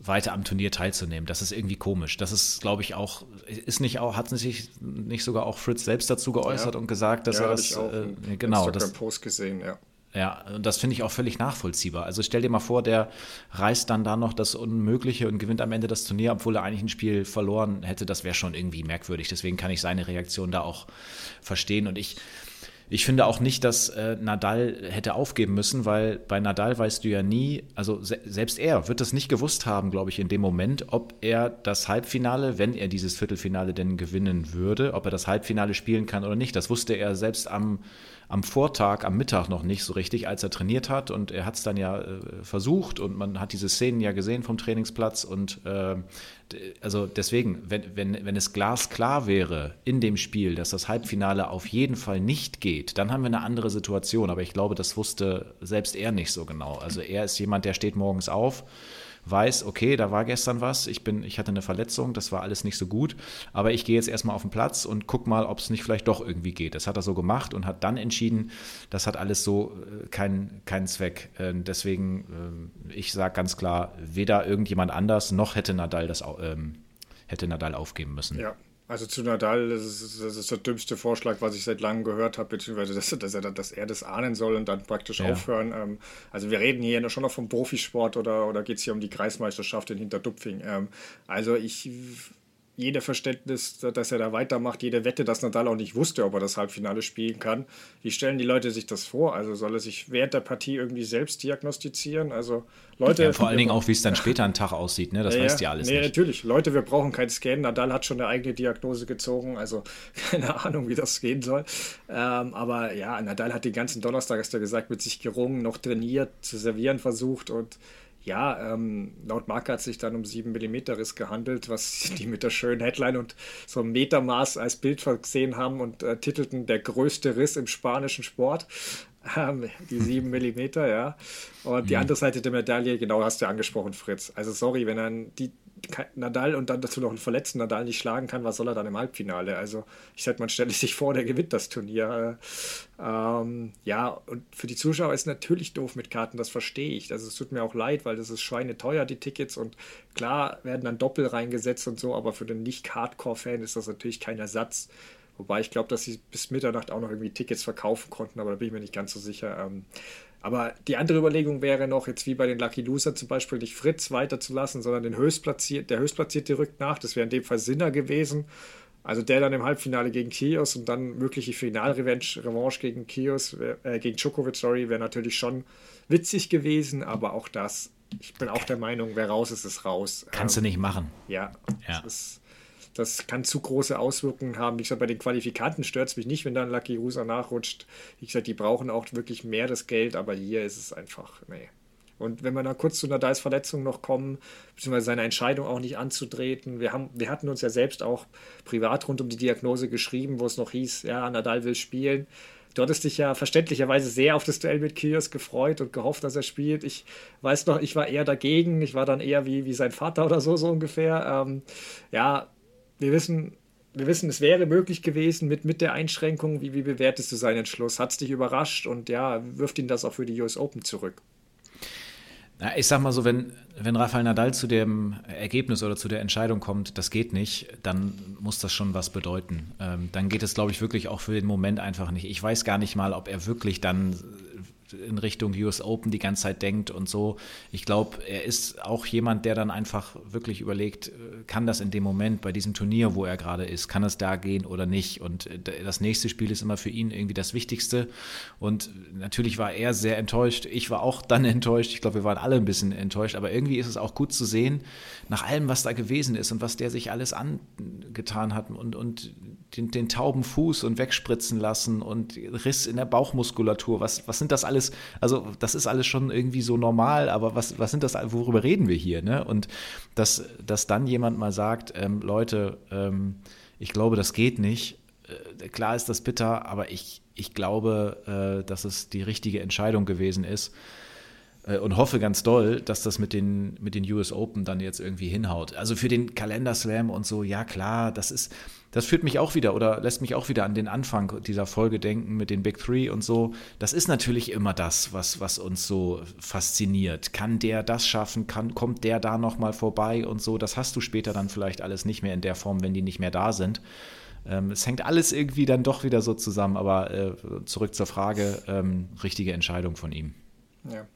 weiter am Turnier teilzunehmen. Das ist irgendwie komisch. Das ist, glaube ich, auch, ist nicht auch, hat sich nicht sogar auch Fritz selbst dazu geäußert ja. und gesagt, dass ja, er das, ich auch äh, genau, das Post gesehen, ja. Ja, und das finde ich auch völlig nachvollziehbar. Also stell dir mal vor, der reißt dann da noch das Unmögliche und gewinnt am Ende das Turnier, obwohl er eigentlich ein Spiel verloren hätte. Das wäre schon irgendwie merkwürdig. Deswegen kann ich seine Reaktion da auch verstehen. Und ich ich finde auch nicht, dass äh, Nadal hätte aufgeben müssen, weil bei Nadal weißt du ja nie, also se selbst er wird das nicht gewusst haben, glaube ich, in dem Moment, ob er das Halbfinale, wenn er dieses Viertelfinale denn gewinnen würde, ob er das Halbfinale spielen kann oder nicht. Das wusste er selbst am am Vortag, am Mittag noch nicht so richtig, als er trainiert hat. Und er hat es dann ja äh, versucht und man hat diese Szenen ja gesehen vom Trainingsplatz. Und äh, also deswegen, wenn, wenn, wenn es glasklar wäre in dem Spiel, dass das Halbfinale auf jeden Fall nicht geht, dann haben wir eine andere Situation. Aber ich glaube, das wusste selbst er nicht so genau. Also er ist jemand, der steht morgens auf weiß, okay, da war gestern was, ich bin, ich hatte eine Verletzung, das war alles nicht so gut, aber ich gehe jetzt erstmal auf den Platz und guck mal, ob es nicht vielleicht doch irgendwie geht. Das hat er so gemacht und hat dann entschieden, das hat alles so äh, keinen kein Zweck. Äh, deswegen, äh, ich sage ganz klar, weder irgendjemand anders noch hätte Nadal das ähm, hätte Nadal aufgeben müssen. Ja, also zu Nadal, das ist, das ist, der dümmste Vorschlag, was ich seit langem gehört habe, beziehungsweise dass, dass, er, dass er das ahnen soll und dann praktisch ja. aufhören. Ähm, also wir reden hier schon noch vom Profisport oder, oder geht es hier um die Kreismeisterschaft in Hinterdupfing. Ähm, also ich jeder Verständnis, dass er da weitermacht, jede Wette, dass Nadal auch nicht wusste, ob er das Halbfinale spielen kann. Wie stellen die Leute sich das vor? Also soll er sich während der Partie irgendwie selbst diagnostizieren? Also Leute. Ja, vor allen Dingen auch, wie es dann später einen Tag aussieht, ne? Das ja, weißt ja alles nee, nicht. natürlich. Leute, wir brauchen keinen Scan. Nadal hat schon eine eigene Diagnose gezogen, also keine Ahnung, wie das gehen soll. Ähm, aber ja, Nadal hat den ganzen Donnerstag, hast du ja gesagt, mit sich gerungen, noch trainiert, zu servieren versucht und ja, ähm, laut Marke hat es sich dann um 7 mm Riss gehandelt, was die mit der schönen Headline und so einem Metermaß als Bild versehen haben und äh, titelten der größte Riss im spanischen Sport. Ähm, die 7 mm, ja. Und mhm. die andere Seite der Medaille, genau hast du angesprochen, Fritz. Also sorry, wenn dann die Nadal und dann dazu noch einen verletzten Nadal nicht schlagen kann, was soll er dann im Halbfinale? Also ich sag, man stelle sich vor, der gewinnt das Turnier. Ähm, ja, und für die Zuschauer ist natürlich doof mit Karten, das verstehe ich. Also es tut mir auch leid, weil das ist schweineteuer, die Tickets und klar werden dann Doppel reingesetzt und so, aber für den Nicht-Hardcore-Fan ist das natürlich kein Ersatz. Wobei ich glaube, dass sie bis Mitternacht auch noch irgendwie Tickets verkaufen konnten, aber da bin ich mir nicht ganz so sicher. Ähm, aber die andere Überlegung wäre noch, jetzt wie bei den Lucky Loser zum Beispiel, nicht Fritz weiterzulassen, sondern den Höchstplatziert, der Höchstplatzierte rückt nach. Das wäre in dem Fall Sinner gewesen. Also der dann im Halbfinale gegen Kios und dann mögliche Finalrevanche Revanche gegen Kios, äh, gegen Djokovic, sorry, wäre natürlich schon witzig gewesen, aber auch das, ich bin auch der Meinung, wer raus ist, ist raus. Kannst ähm, du nicht machen. Ja, ja. Ist, das kann zu große Auswirkungen haben. Wie gesagt, bei den Qualifikanten stört es mich nicht, wenn dann Lucky Loser nachrutscht. Wie gesagt, die brauchen auch wirklich mehr das Geld, aber hier ist es einfach, nee. Und wenn wir dann kurz zu Nadals Verletzung noch kommen, beziehungsweise seine Entscheidung auch nicht anzutreten, wir, haben, wir hatten uns ja selbst auch privat rund um die Diagnose geschrieben, wo es noch hieß, ja, Nadal will spielen. Du hattest dich ja verständlicherweise sehr auf das Duell mit Kyrgios gefreut und gehofft, dass er spielt. Ich weiß noch, ich war eher dagegen. Ich war dann eher wie, wie sein Vater oder so, so ungefähr. Ähm, ja, wir wissen, wir wissen, es wäre möglich gewesen mit, mit der Einschränkung. Wie, wie bewertest du seinen Entschluss? Hat es dich überrascht und ja, wirft ihn das auch für die US Open zurück? Na, ich sag mal so, wenn, wenn Rafael Nadal zu dem Ergebnis oder zu der Entscheidung kommt, das geht nicht, dann muss das schon was bedeuten. Ähm, dann geht es, glaube ich, wirklich auch für den Moment einfach nicht. Ich weiß gar nicht mal, ob er wirklich dann in Richtung US Open die ganze Zeit denkt und so. Ich glaube, er ist auch jemand, der dann einfach wirklich überlegt, äh, kann das in dem Moment bei diesem Turnier, wo er gerade ist, kann es da gehen oder nicht? Und äh, das nächste Spiel ist immer für ihn irgendwie das Wichtigste. Und natürlich war er sehr enttäuscht. Ich war auch dann enttäuscht. Ich glaube, wir waren alle ein bisschen enttäuscht. Aber irgendwie ist es auch gut zu sehen, nach allem, was da gewesen ist und was der sich alles angetan hat und, und den, den tauben Fuß und wegspritzen lassen und Riss in der Bauchmuskulatur. Was, was sind das alles? Also, das ist alles schon irgendwie so normal, aber was, was sind das, worüber reden wir hier? Ne? Und dass, dass dann jemand mal sagt, ähm, Leute, ähm, ich glaube, das geht nicht. Äh, klar ist das bitter, aber ich, ich glaube, äh, dass es die richtige Entscheidung gewesen ist äh, und hoffe ganz doll, dass das mit den, mit den US Open dann jetzt irgendwie hinhaut. Also für den Kalenderslam und so, ja klar, das ist, das führt mich auch wieder oder lässt mich auch wieder an den Anfang dieser Folge denken mit den Big Three und so. Das ist natürlich immer das, was, was uns so fasziniert. Kann der das schaffen? Kann, kommt der da nochmal vorbei und so? Das hast du später dann vielleicht alles nicht mehr in der Form, wenn die nicht mehr da sind. Ähm, es hängt alles irgendwie dann doch wieder so zusammen, aber äh, zurück zur Frage, ähm, richtige Entscheidung von ihm. Ja.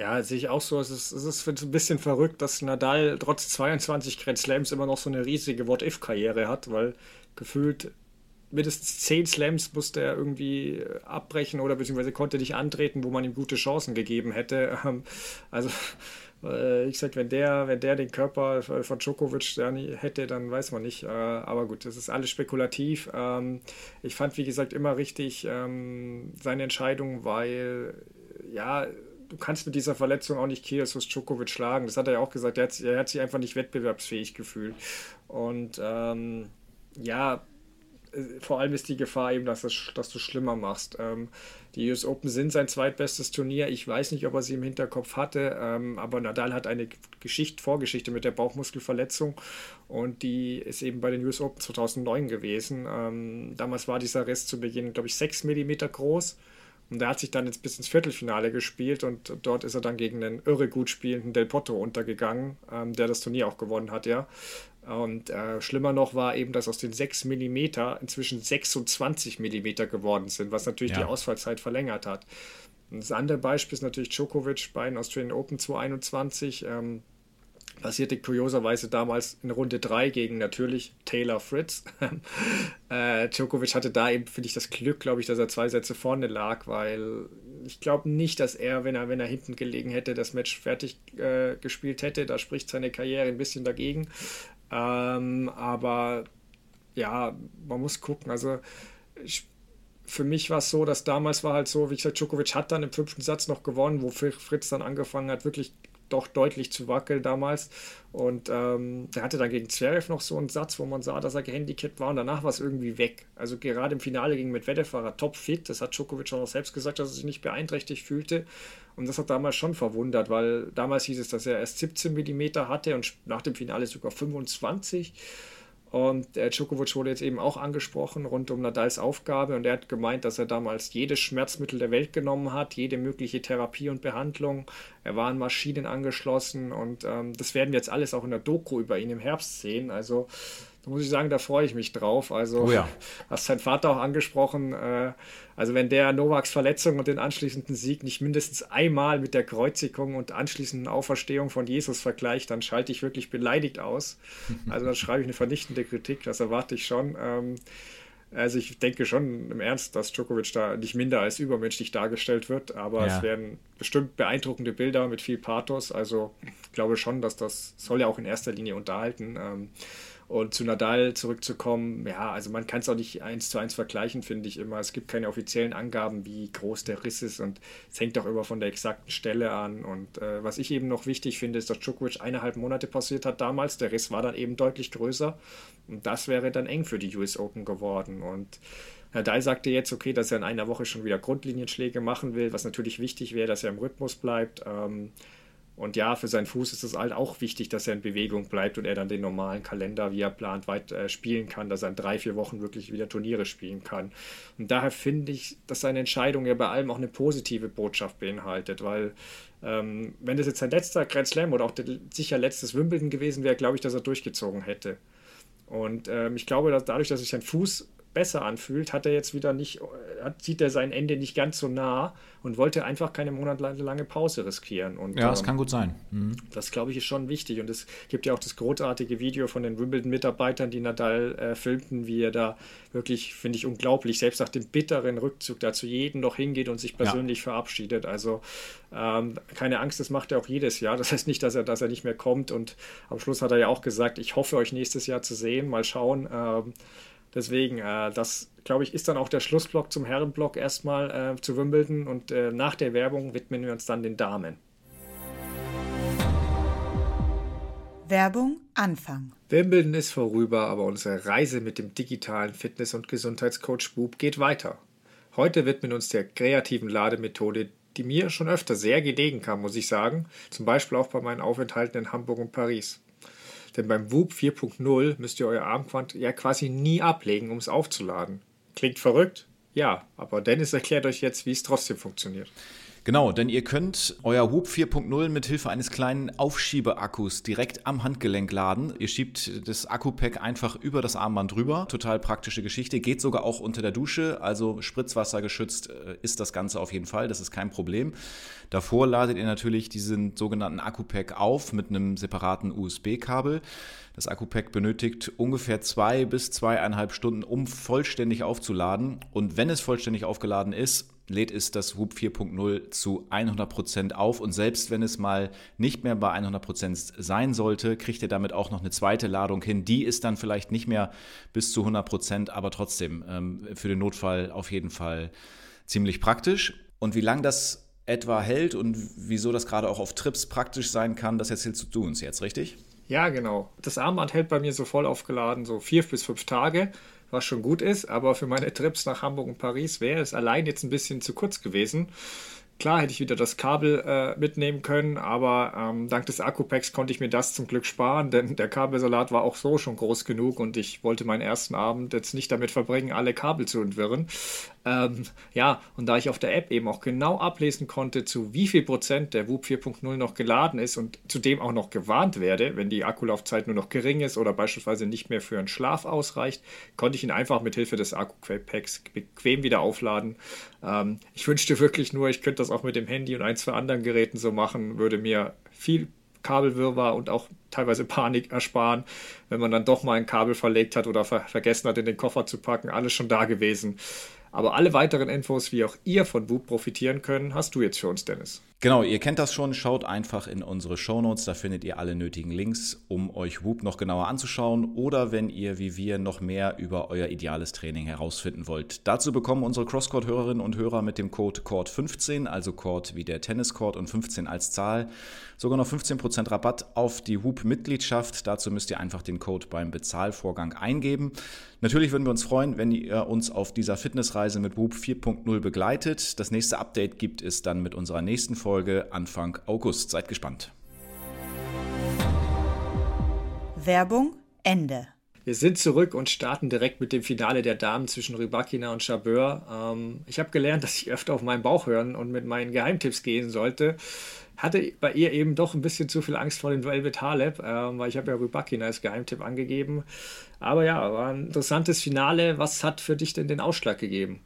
Ja, sehe ich auch so. Es ist, es ist ein bisschen verrückt, dass Nadal trotz 22 Grand Slams immer noch so eine riesige What-If-Karriere hat, weil gefühlt mindestens zehn Slams musste er irgendwie äh, abbrechen oder beziehungsweise konnte nicht antreten, wo man ihm gute Chancen gegeben hätte. Ähm, also äh, ich sag, wenn der, wenn der den Körper von Djokovic hätte, dann weiß man nicht. Äh, aber gut, das ist alles spekulativ. Ähm, ich fand, wie gesagt, immer richtig ähm, seine Entscheidung, weil ja, du kannst mit dieser Verletzung auch nicht Kyrgios Djokovic schlagen. Das hat er ja auch gesagt. Er hat, er hat sich einfach nicht wettbewerbsfähig gefühlt. Und ähm, ja, äh, vor allem ist die Gefahr eben, dass, das, dass du schlimmer machst. Ähm, die US Open sind sein zweitbestes Turnier. Ich weiß nicht, ob er sie im Hinterkopf hatte, ähm, aber Nadal hat eine Geschichte, Vorgeschichte mit der Bauchmuskelverletzung und die ist eben bei den US Open 2009 gewesen. Ähm, damals war dieser Riss zu Beginn, glaube ich, 6 mm groß. Und er hat sich dann jetzt bis ins Viertelfinale gespielt und dort ist er dann gegen einen irre gut spielenden Del Potro untergegangen, ähm, der das Turnier auch gewonnen hat, ja. Und äh, schlimmer noch war eben, dass aus den 6 mm inzwischen 26 mm geworden sind, was natürlich ja. die Ausfallzeit verlängert hat. Und das andere Beispiel ist natürlich Djokovic bei den Australian Open 2021. Ähm, passierte kurioserweise damals in Runde 3 gegen natürlich Taylor Fritz. äh, Djokovic hatte da eben, finde ich, das Glück, glaube ich, dass er zwei Sätze vorne lag, weil ich glaube nicht, dass er, wenn er, wenn er hinten gelegen hätte, das Match fertig äh, gespielt hätte. Da spricht seine Karriere ein bisschen dagegen. Ähm, aber ja, man muss gucken. Also ich, für mich war es so, dass damals war halt so, wie gesagt, Djokovic hat dann im fünften Satz noch gewonnen, wo Fritz dann angefangen hat, wirklich doch deutlich zu wackeln damals. Und ähm, der hatte dann gegen Zverev noch so einen Satz, wo man sah, dass er gehandicapt war und danach war es irgendwie weg. Also gerade im Finale gegen Medvedev war er topfit. Das hat Djokovic auch selbst gesagt, dass er sich nicht beeinträchtigt fühlte. Und das hat damals schon verwundert, weil damals hieß es, dass er erst 17 mm hatte und nach dem Finale sogar 25 und der Djokovic wurde jetzt eben auch angesprochen rund um Nadals Aufgabe und er hat gemeint, dass er damals jedes Schmerzmittel der Welt genommen hat, jede mögliche Therapie und Behandlung. Er war an Maschinen angeschlossen und ähm, das werden wir jetzt alles auch in der Doku über ihn im Herbst sehen. Also da muss ich sagen, da freue ich mich drauf. Also, oh ja. hast sein Vater auch angesprochen. Äh, also, wenn der Novaks Verletzung und den anschließenden Sieg nicht mindestens einmal mit der Kreuzigung und anschließenden Auferstehung von Jesus vergleicht, dann schalte ich wirklich beleidigt aus. Also, dann schreibe ich eine vernichtende Kritik. Das erwarte ich schon. Ähm, also ich denke schon im Ernst, dass Djokovic da nicht minder als übermenschlich dargestellt wird, aber ja. es werden bestimmt beeindruckende Bilder mit viel Pathos. Also ich glaube schon, dass das soll ja auch in erster Linie unterhalten. Ähm, und zu Nadal zurückzukommen, ja, also man kann es auch nicht eins zu eins vergleichen, finde ich immer. Es gibt keine offiziellen Angaben, wie groß der Riss ist und es hängt auch immer von der exakten Stelle an. Und äh, was ich eben noch wichtig finde, ist, dass Djokovic eineinhalb Monate passiert hat damals. Der Riss war dann eben deutlich größer und das wäre dann eng für die US Open geworden. Und Nadal sagte jetzt, okay, dass er in einer Woche schon wieder Grundlinienschläge machen will, was natürlich wichtig wäre, dass er im Rhythmus bleibt. Ähm, und ja, für seinen Fuß ist es halt auch wichtig, dass er in Bewegung bleibt und er dann den normalen Kalender, wie er plant, weit äh, spielen kann, dass er in drei, vier Wochen wirklich wieder Turniere spielen kann. Und daher finde ich, dass seine Entscheidung ja bei allem auch eine positive Botschaft beinhaltet, weil ähm, wenn das jetzt sein letzter Grand Slam oder auch der, sicher letztes Wimbledon gewesen wäre, glaube ich, dass er durchgezogen hätte. Und ähm, ich glaube, dass dadurch, dass sich sein Fuß besser anfühlt, hat er jetzt wieder nicht, hat, sieht er sein Ende nicht ganz so nah und wollte einfach keine monatelange Pause riskieren. Und, ja, das ähm, kann gut sein. Mhm. Das, glaube ich, ist schon wichtig. Und es gibt ja auch das großartige Video von den Wimbledon-Mitarbeitern, die Nadal äh, filmten, wie er da wirklich, finde ich, unglaublich, selbst nach dem bitteren Rückzug dazu jeden noch hingeht und sich persönlich ja. verabschiedet. Also ähm, keine Angst, das macht er auch jedes Jahr. Das heißt nicht, dass er, dass er nicht mehr kommt. Und am Schluss hat er ja auch gesagt, ich hoffe, euch nächstes Jahr zu sehen. Mal schauen. Ähm, Deswegen, äh, das glaube ich, ist dann auch der Schlussblock zum Herrenblock erstmal äh, zu Wimbledon und äh, nach der Werbung widmen wir uns dann den Damen. Werbung Anfang. Wimbledon ist vorüber, aber unsere Reise mit dem digitalen Fitness- und Gesundheitscoach Bub geht weiter. Heute widmen wir uns der kreativen Lademethode, die mir schon öfter sehr gelegen kam, muss ich sagen, zum Beispiel auch bei meinen Aufenthalten in Hamburg und Paris. Denn beim Whoop 4.0 müsst ihr euer Armband ja quasi nie ablegen, um es aufzuladen. Klingt verrückt? Ja, aber Dennis erklärt euch jetzt, wie es trotzdem funktioniert. Genau, denn ihr könnt euer Whoop 4.0 mit Hilfe eines kleinen Aufschiebeakkus direkt am Handgelenk laden. Ihr schiebt das Akku-Pack einfach über das Armband drüber. Total praktische Geschichte. Geht sogar auch unter der Dusche, also Spritzwasser geschützt äh, ist das Ganze auf jeden Fall. Das ist kein Problem. Davor ladet ihr natürlich diesen sogenannten Akku-Pack auf mit einem separaten USB-Kabel. Das Akku-Pack benötigt ungefähr zwei bis zweieinhalb Stunden, um vollständig aufzuladen. Und wenn es vollständig aufgeladen ist, lädt es das Whoop 4.0 zu 100% auf und selbst wenn es mal nicht mehr bei 100% sein sollte, kriegt ihr damit auch noch eine zweite Ladung hin. Die ist dann vielleicht nicht mehr bis zu 100%, aber trotzdem ähm, für den Notfall auf jeden Fall ziemlich praktisch. Und wie lange das etwa hält und wieso das gerade auch auf Trips praktisch sein kann, das erzählst du uns jetzt, richtig? Ja, genau. Das Armband hält bei mir so voll aufgeladen, so vier bis fünf Tage was schon gut ist, aber für meine Trips nach Hamburg und Paris wäre es allein jetzt ein bisschen zu kurz gewesen. Klar hätte ich wieder das Kabel äh, mitnehmen können, aber ähm, dank des Akkupacks konnte ich mir das zum Glück sparen, denn der Kabelsalat war auch so schon groß genug und ich wollte meinen ersten Abend jetzt nicht damit verbringen, alle Kabel zu entwirren. Ähm, ja, und da ich auf der App eben auch genau ablesen konnte, zu wie viel Prozent der WUP 4.0 noch geladen ist und zudem auch noch gewarnt werde, wenn die Akkulaufzeit nur noch gering ist oder beispielsweise nicht mehr für einen Schlaf ausreicht, konnte ich ihn einfach mit Hilfe des Akkupacks bequem wieder aufladen. Ähm, ich wünschte wirklich nur, ich könnte das auch mit dem Handy und ein, zwei anderen Geräten so machen, würde mir viel Kabelwirrwarr und auch teilweise Panik ersparen, wenn man dann doch mal ein Kabel verlegt hat oder ver vergessen hat, in den Koffer zu packen. Alles schon da gewesen. Aber alle weiteren Infos, wie auch ihr von Whoop profitieren können, hast du jetzt für uns, Dennis. Genau, ihr kennt das schon. Schaut einfach in unsere Shownotes, da findet ihr alle nötigen Links, um euch Whoop noch genauer anzuschauen oder wenn ihr wie wir noch mehr über euer ideales Training herausfinden wollt. Dazu bekommen unsere Crosscourt-Hörerinnen und Hörer mit dem Code CORD15, also Court wie der Tenniscourt und 15 als Zahl, sogar noch 15% Rabatt auf die Whoop-Mitgliedschaft. Dazu müsst ihr einfach den Code beim Bezahlvorgang eingeben. Natürlich würden wir uns freuen, wenn ihr uns auf dieser Fitnessreise mit Whoop 4.0 begleitet. Das nächste Update gibt es dann mit unserer nächsten Folge Anfang August. Seid gespannt. Werbung Ende. Wir sind zurück und starten direkt mit dem Finale der Damen zwischen Rybakina und Chabeur. Ähm, ich habe gelernt, dass ich öfter auf meinen Bauch hören und mit meinen Geheimtipps gehen sollte hatte bei ihr eben doch ein bisschen zu viel Angst vor den Velvet Harlep, äh, weil ich habe ja Rybakina als Geheimtipp angegeben. Aber ja, war ein interessantes Finale. Was hat für dich denn den Ausschlag gegeben?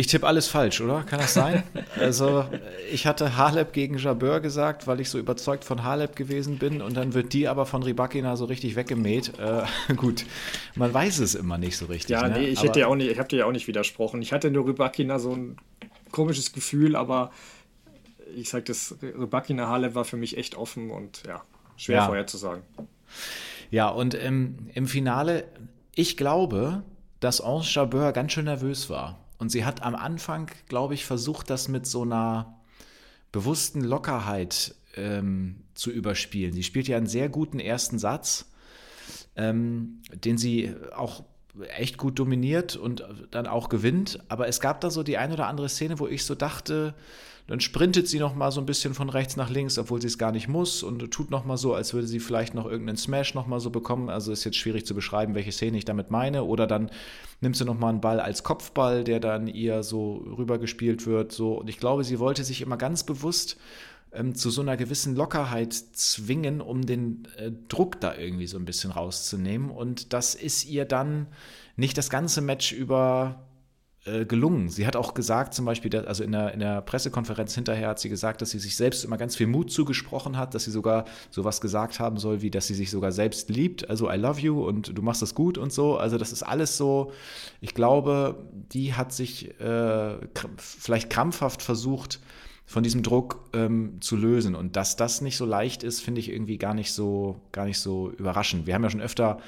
Ich tippe alles falsch, oder? Kann das sein? also, ich hatte Halep gegen Jabeur gesagt, weil ich so überzeugt von Halep gewesen bin und dann wird die aber von Rybakina so richtig weggemäht. Äh, gut, man weiß es immer nicht so richtig. Ja, ne? nee, ich, hätte ja auch nicht, ich habe dir ja auch nicht widersprochen. Ich hatte nur Rybakina so ein komisches Gefühl, aber ich sage, das Rybakina Halep war für mich echt offen und ja, schwer ja. vorherzusagen. Ja, und im, im Finale, ich glaube, dass Ange Jabeur ganz schön nervös war. Und sie hat am Anfang, glaube ich, versucht, das mit so einer bewussten Lockerheit ähm, zu überspielen. Sie spielt ja einen sehr guten ersten Satz, ähm, den sie auch echt gut dominiert und dann auch gewinnt. Aber es gab da so die ein oder andere Szene, wo ich so dachte, dann sprintet sie noch mal so ein bisschen von rechts nach links, obwohl sie es gar nicht muss und tut noch mal so, als würde sie vielleicht noch irgendeinen Smash noch mal so bekommen. Also ist jetzt schwierig zu beschreiben, welche Szene ich damit meine. Oder dann nimmt sie noch mal einen Ball als Kopfball, der dann ihr so rübergespielt wird. So und ich glaube, sie wollte sich immer ganz bewusst ähm, zu so einer gewissen Lockerheit zwingen, um den äh, Druck da irgendwie so ein bisschen rauszunehmen. Und das ist ihr dann nicht das ganze Match über äh, gelungen. Sie hat auch gesagt, zum Beispiel, also in der, in der Pressekonferenz hinterher hat sie gesagt, dass sie sich selbst immer ganz viel Mut zugesprochen hat, dass sie sogar sowas gesagt haben soll, wie dass sie sich sogar selbst liebt, also I love you und du machst das gut und so. Also das ist alles so, ich glaube, die hat sich äh, vielleicht krampfhaft versucht, von diesem Druck ähm, zu lösen. Und dass das nicht so leicht ist, finde ich irgendwie gar nicht so, gar nicht so überraschend. Wir haben ja schon öfter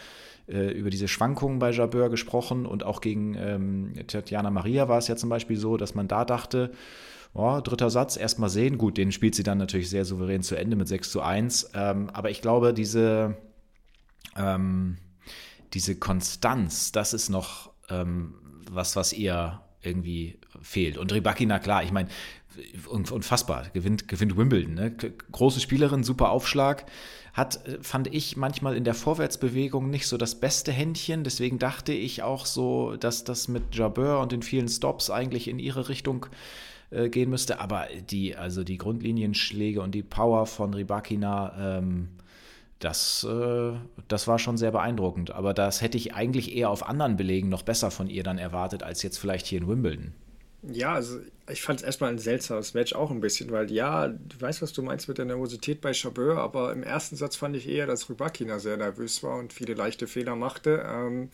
äh, über diese Schwankungen bei Jabeur gesprochen und auch gegen ähm, Tatjana Maria war es ja zum Beispiel so, dass man da dachte, oh, dritter Satz, erstmal sehen. Gut, den spielt sie dann natürlich sehr souverän zu Ende mit 6 zu 1. Ähm, aber ich glaube, diese, ähm, diese Konstanz, das ist noch ähm, was, was ihr irgendwie fehlt. Und Rybakina, klar, ich meine, unfassbar, gewinnt, gewinnt Wimbledon. Ne? Große Spielerin, super Aufschlag hat, äh, fand ich, manchmal in der Vorwärtsbewegung nicht so das beste Händchen. Deswegen dachte ich auch so, dass das mit Jabeur und den vielen Stops eigentlich in ihre Richtung äh, gehen müsste. Aber die, also die Grundlinienschläge und die Power von Ribakina, ähm, das, äh, das war schon sehr beeindruckend. Aber das hätte ich eigentlich eher auf anderen Belegen noch besser von ihr dann erwartet, als jetzt vielleicht hier in Wimbledon. Ja, also ich fand es erstmal ein seltsames Match auch ein bisschen, weil ja, du weißt, was du meinst mit der Nervosität bei Chabeur, aber im ersten Satz fand ich eher, dass Rybakina sehr nervös war und viele leichte Fehler machte. Ähm,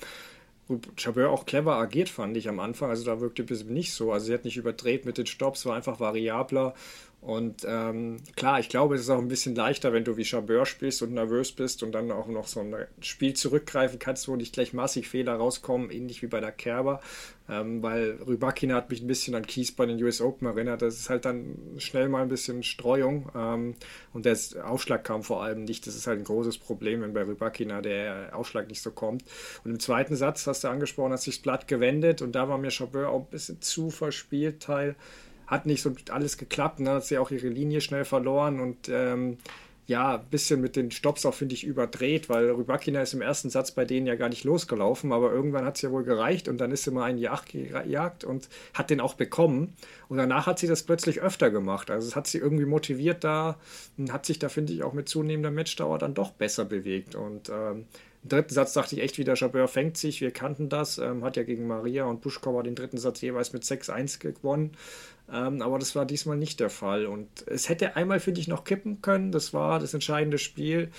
Chabeur auch clever agiert, fand ich am Anfang. Also da wirkte es nicht so. Also sie hat nicht überdreht mit den Stops, war einfach variabler und ähm, klar, ich glaube, es ist auch ein bisschen leichter, wenn du wie Chabeur spielst und nervös bist und dann auch noch so ein Spiel zurückgreifen kannst, wo nicht gleich massig Fehler rauskommen, ähnlich wie bei der Kerber. Ähm, weil Rybakina hat mich ein bisschen an Kies bei den US Open erinnert. Das ist halt dann schnell mal ein bisschen Streuung. Ähm, und der Aufschlag kam vor allem nicht. Das ist halt ein großes Problem, wenn bei Rybakina der Aufschlag nicht so kommt. Und im zweiten Satz, hast du angesprochen, hat sich das Blatt gewendet und da war mir Chabeur auch ein bisschen zu verspielt, Teil hat nicht so alles geklappt. Ne? Hat sie auch ihre Linie schnell verloren und ähm, ja, ein bisschen mit den Stops auch, finde ich, überdreht, weil Rybakina ist im ersten Satz bei denen ja gar nicht losgelaufen, aber irgendwann hat es ja wohl gereicht und dann ist sie mal einen Jagd gejagt und hat den auch bekommen. Und danach hat sie das plötzlich öfter gemacht. Also es hat sie irgendwie motiviert da und hat sich da, finde ich, auch mit zunehmender Matchdauer dann doch besser bewegt. Und ähm, im dritten Satz dachte ich echt wieder, Jabeur fängt sich, wir kannten das, ähm, hat ja gegen Maria und Buschkauer den dritten Satz jeweils mit 6-1 gewonnen. Ähm, aber das war diesmal nicht der Fall. Und es hätte einmal, finde ich, noch kippen können. Das war das entscheidende Spiel.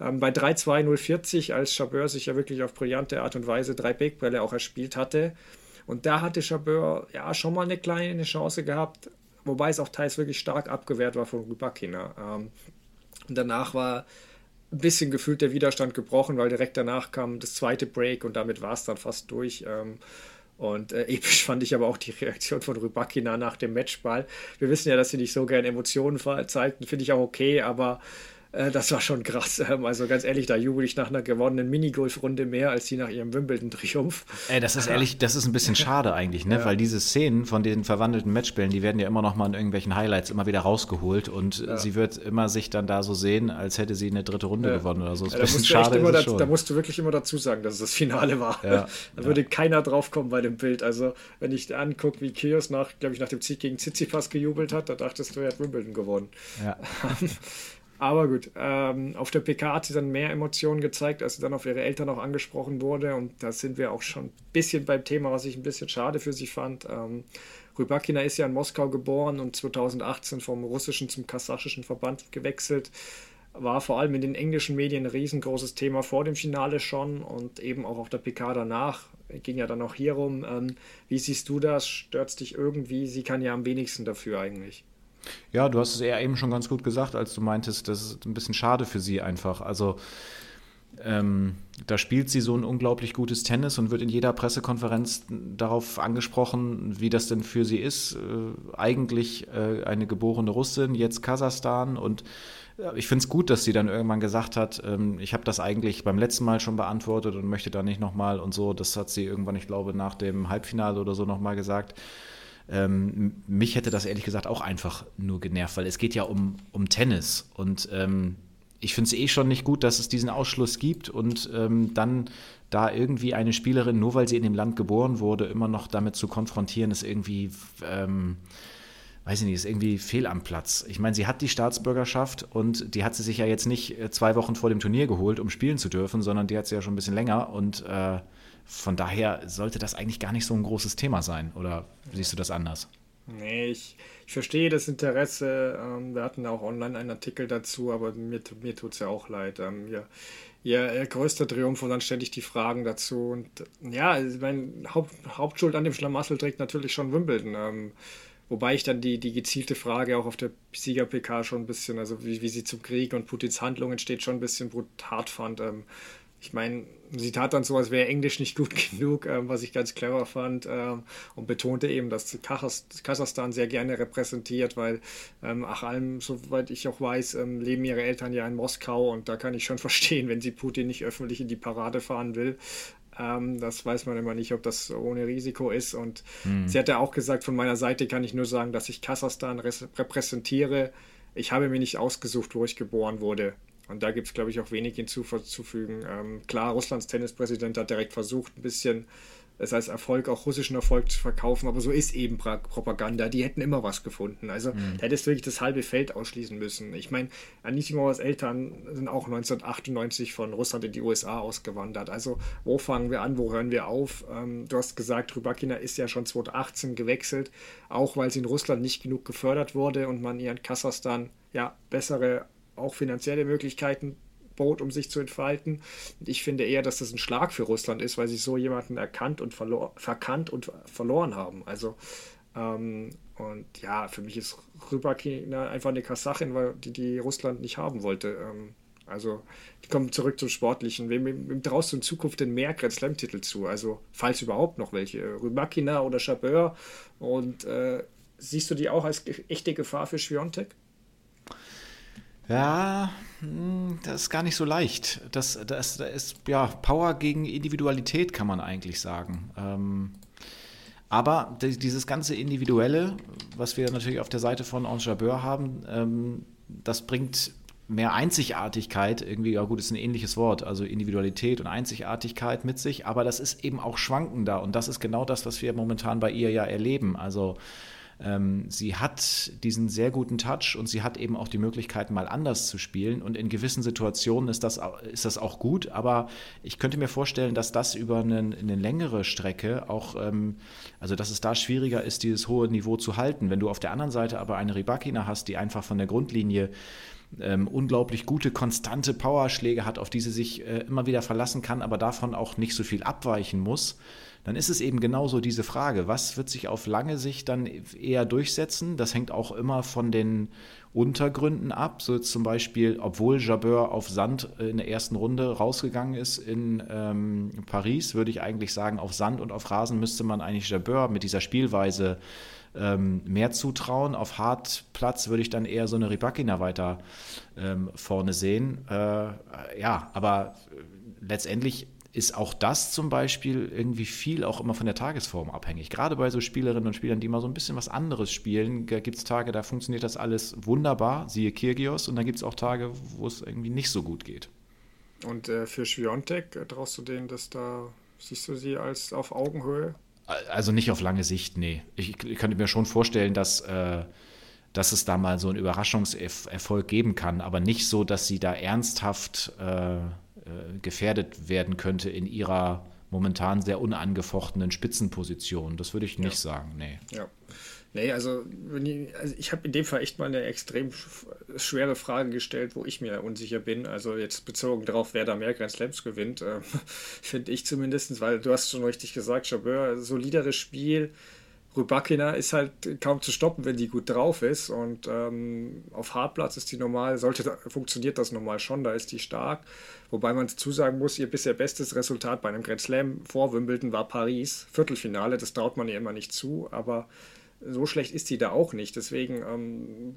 Ähm, bei 3-2-0-40, als Chabeur sich ja wirklich auf brillante Art und Weise drei Backbälle auch erspielt hatte. Und da hatte Chabeur ja schon mal eine kleine Chance gehabt, wobei es auch teils wirklich stark abgewehrt war von Rybakina. Ähm, und danach war ein bisschen gefühlt der Widerstand gebrochen, weil direkt danach kam das zweite Break und damit war es dann fast durch. Ähm, und äh, episch fand ich aber auch die Reaktion von Rybakina nach dem Matchball. Wir wissen ja, dass sie nicht so gerne Emotionen zeigten, finde ich auch okay, aber äh, das war schon krass. Ähm, also ganz ehrlich, da jubel ich nach einer gewonnenen Minigolf-Runde mehr als sie nach ihrem Wimbledon-Triumph. Ey, das ist ehrlich, das ist ein bisschen schade eigentlich, ne? Ja. Weil diese Szenen von den verwandelten Matchbällen, die werden ja immer noch mal in irgendwelchen Highlights immer wieder rausgeholt und ja. sie wird immer sich dann da so sehen, als hätte sie eine dritte Runde ja. gewonnen oder so. Das ist ein bisschen schade. Ist dazu, da musst du wirklich immer dazu sagen, dass es das Finale war. da würde keiner drauf kommen bei dem Bild. Also, wenn ich angucke, wie Kios nach, glaube ich, nach dem Sieg gegen Tsitsipas gejubelt hat, da dachtest du, er hat Wimbledon gewonnen. Ja. Aber gut, ähm, auf der PK hat sie dann mehr Emotionen gezeigt, als sie dann auf ihre Eltern auch angesprochen wurde. Und da sind wir auch schon ein bisschen beim Thema, was ich ein bisschen schade für sie fand. Ähm, Rybakina ist ja in Moskau geboren und 2018 vom russischen zum kasachischen Verband gewechselt. War vor allem in den englischen Medien ein riesengroßes Thema vor dem Finale schon und eben auch auf der PK danach. Ging ja dann auch hier rum. Ähm, wie siehst du das? Stört es dich irgendwie? Sie kann ja am wenigsten dafür eigentlich. Ja, du hast es eher eben schon ganz gut gesagt, als du meintest, das ist ein bisschen schade für sie einfach. Also ähm, da spielt sie so ein unglaublich gutes Tennis und wird in jeder Pressekonferenz darauf angesprochen, wie das denn für sie ist. Äh, eigentlich äh, eine geborene Russin, jetzt Kasachstan und äh, ich finde es gut, dass sie dann irgendwann gesagt hat, ähm, ich habe das eigentlich beim letzten Mal schon beantwortet und möchte da nicht nochmal und so. Das hat sie irgendwann, ich glaube, nach dem Halbfinale oder so nochmal gesagt. Ähm, mich hätte das ehrlich gesagt auch einfach nur genervt, weil es geht ja um, um Tennis und ähm, ich finde es eh schon nicht gut, dass es diesen Ausschluss gibt und ähm, dann da irgendwie eine Spielerin, nur weil sie in dem Land geboren wurde, immer noch damit zu konfrontieren, ist irgendwie, ähm, weiß ich nicht, ist irgendwie fehl am Platz. Ich meine, sie hat die Staatsbürgerschaft und die hat sie sich ja jetzt nicht äh, zwei Wochen vor dem Turnier geholt, um spielen zu dürfen, sondern die hat sie ja schon ein bisschen länger und äh, von daher sollte das eigentlich gar nicht so ein großes Thema sein. Oder siehst du das anders? Nee, ich, ich verstehe das Interesse. Ähm, wir hatten auch online einen Artikel dazu, aber mir, mir tut es ja auch leid. Ähm, ihr, ihr, größter Triumph und dann ich die Fragen dazu. Und ja, mein Haupt, Hauptschuld an dem Schlamassel trägt natürlich schon Wimbledon. Ähm, wobei ich dann die, die gezielte Frage auch auf der Sieger-PK schon ein bisschen, also wie, wie sie zum Krieg und Putins Handlungen steht, schon ein bisschen hart fand. Ich meine, sie tat dann so, als wäre Englisch nicht gut genug, äh, was ich ganz clever fand äh, und betonte eben, dass Kasachstan sehr gerne repräsentiert, weil ähm, ach allem, soweit ich auch weiß, ähm, leben ihre Eltern ja in Moskau und da kann ich schon verstehen, wenn sie Putin nicht öffentlich in die Parade fahren will. Ähm, das weiß man immer nicht, ob das ohne Risiko ist. Und mhm. sie hatte auch gesagt, von meiner Seite kann ich nur sagen, dass ich Kasachstan repräsentiere. Ich habe mir nicht ausgesucht, wo ich geboren wurde. Und da gibt es, glaube ich, auch wenig hinzuzufügen. Ähm, klar, Russlands Tennispräsident hat direkt versucht, ein bisschen es als Erfolg, auch russischen Erfolg zu verkaufen, aber so ist eben Propaganda. Die hätten immer was gefunden. Also mhm. da hättest du wirklich das halbe Feld ausschließen müssen. Ich meine, Anisimovas Eltern sind auch 1998 von Russland in die USA ausgewandert. Also wo fangen wir an, wo hören wir auf? Ähm, du hast gesagt, Rybakina ist ja schon 2018 gewechselt, auch weil sie in Russland nicht genug gefördert wurde und man ihr in Kasachstan ja bessere auch finanzielle Möglichkeiten bot, um sich zu entfalten. Und ich finde eher, dass das ein Schlag für Russland ist, weil sie so jemanden erkannt und verlor, verkannt und verloren haben. Also ähm, und ja, für mich ist Rybakina einfach eine Kasachin, weil die, die Russland nicht haben wollte. Ähm, also, die kommen zurück zum Sportlichen. Wem, wem traust du in Zukunft denn mehr Grand Slam-Titel zu? Also, falls überhaupt noch welche. Rybakina oder Chabeur. Und äh, siehst du die auch als echte Gefahr für Schwiontek? Ja, hm, das ist gar nicht so leicht. Das, das, das ist ja Power gegen Individualität, kann man eigentlich sagen. Ähm, aber dieses ganze Individuelle, was wir natürlich auf der Seite von Ange Jabeur haben, ähm, das bringt mehr Einzigartigkeit, irgendwie, ja gut, ist ein ähnliches Wort, also Individualität und Einzigartigkeit mit sich, aber das ist eben auch schwankender und das ist genau das, was wir momentan bei ihr ja erleben. Also sie hat diesen sehr guten Touch und sie hat eben auch die Möglichkeit, mal anders zu spielen. Und in gewissen Situationen ist das, ist das auch gut, aber ich könnte mir vorstellen, dass das über eine, eine längere Strecke auch, ähm, also dass es da schwieriger ist, dieses hohe Niveau zu halten. Wenn du auf der anderen Seite aber eine Ribakina hast, die einfach von der Grundlinie ähm, unglaublich gute, konstante Powerschläge hat, auf die sie sich äh, immer wieder verlassen kann, aber davon auch nicht so viel abweichen muss, dann ist es eben genauso diese Frage, was wird sich auf lange Sicht dann eher durchsetzen? Das hängt auch immer von den Untergründen ab. So zum Beispiel, obwohl Jabeur auf Sand in der ersten Runde rausgegangen ist in ähm, Paris, würde ich eigentlich sagen, auf Sand und auf Rasen müsste man eigentlich Jabeur mit dieser Spielweise ähm, mehr zutrauen. Auf Hartplatz würde ich dann eher so eine Ribakina weiter ähm, vorne sehen. Äh, ja, aber letztendlich ist auch das zum Beispiel irgendwie viel auch immer von der Tagesform abhängig. Gerade bei so Spielerinnen und Spielern, die mal so ein bisschen was anderes spielen, gibt es Tage, da funktioniert das alles wunderbar, siehe Kirgios, und dann gibt es auch Tage, wo es irgendwie nicht so gut geht. Und äh, für Schwiontek, äh, traust du denen, dass da, siehst du sie als auf Augenhöhe? Also nicht auf lange Sicht, nee. Ich, ich könnte mir schon vorstellen, dass, äh, dass es da mal so einen Überraschungserfolg geben kann, aber nicht so, dass sie da ernsthaft äh, gefährdet werden könnte in ihrer momentan sehr unangefochtenen Spitzenposition. Das würde ich nicht ja. sagen, nee. Ja. Nee, also, ich, also ich habe in dem Fall echt mal eine extrem schwere Frage gestellt, wo ich mir unsicher bin. Also jetzt bezogen darauf, wer da mehr Grand Slams gewinnt, äh, finde ich zumindest, weil du hast schon richtig gesagt, Chabeur, solideres Spiel, Rybakina ist halt kaum zu stoppen, wenn die gut drauf ist. Und ähm, auf Hartplatz ist die normal, sollte funktioniert das normal schon, da ist die stark. Wobei man dazu sagen muss, ihr bisher bestes Resultat bei einem Grand Slam vor Wimbledon war Paris, Viertelfinale, das traut man ihr immer nicht zu, aber so schlecht ist sie da auch nicht. Deswegen, ähm,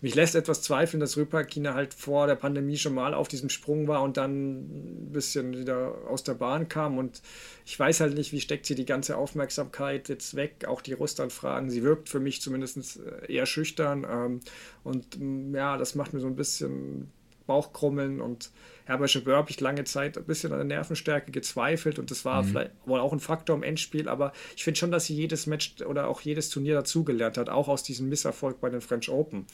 mich lässt etwas zweifeln, dass Rüpakina halt vor der Pandemie schon mal auf diesem Sprung war und dann ein bisschen wieder aus der Bahn kam. Und ich weiß halt nicht, wie steckt sie die ganze Aufmerksamkeit jetzt weg, auch die Russland-Fragen. Sie wirkt für mich zumindest äh, eher schüchtern. Ähm, und ja, das macht mir so ein bisschen Bauchkrummeln und ja, bei Chabert habe ich lange Zeit ein bisschen an der Nervenstärke gezweifelt und das war mhm. vielleicht wohl auch ein Faktor im Endspiel, aber ich finde schon, dass sie jedes Match oder auch jedes Turnier dazugelernt hat, auch aus diesem Misserfolg bei den French Open.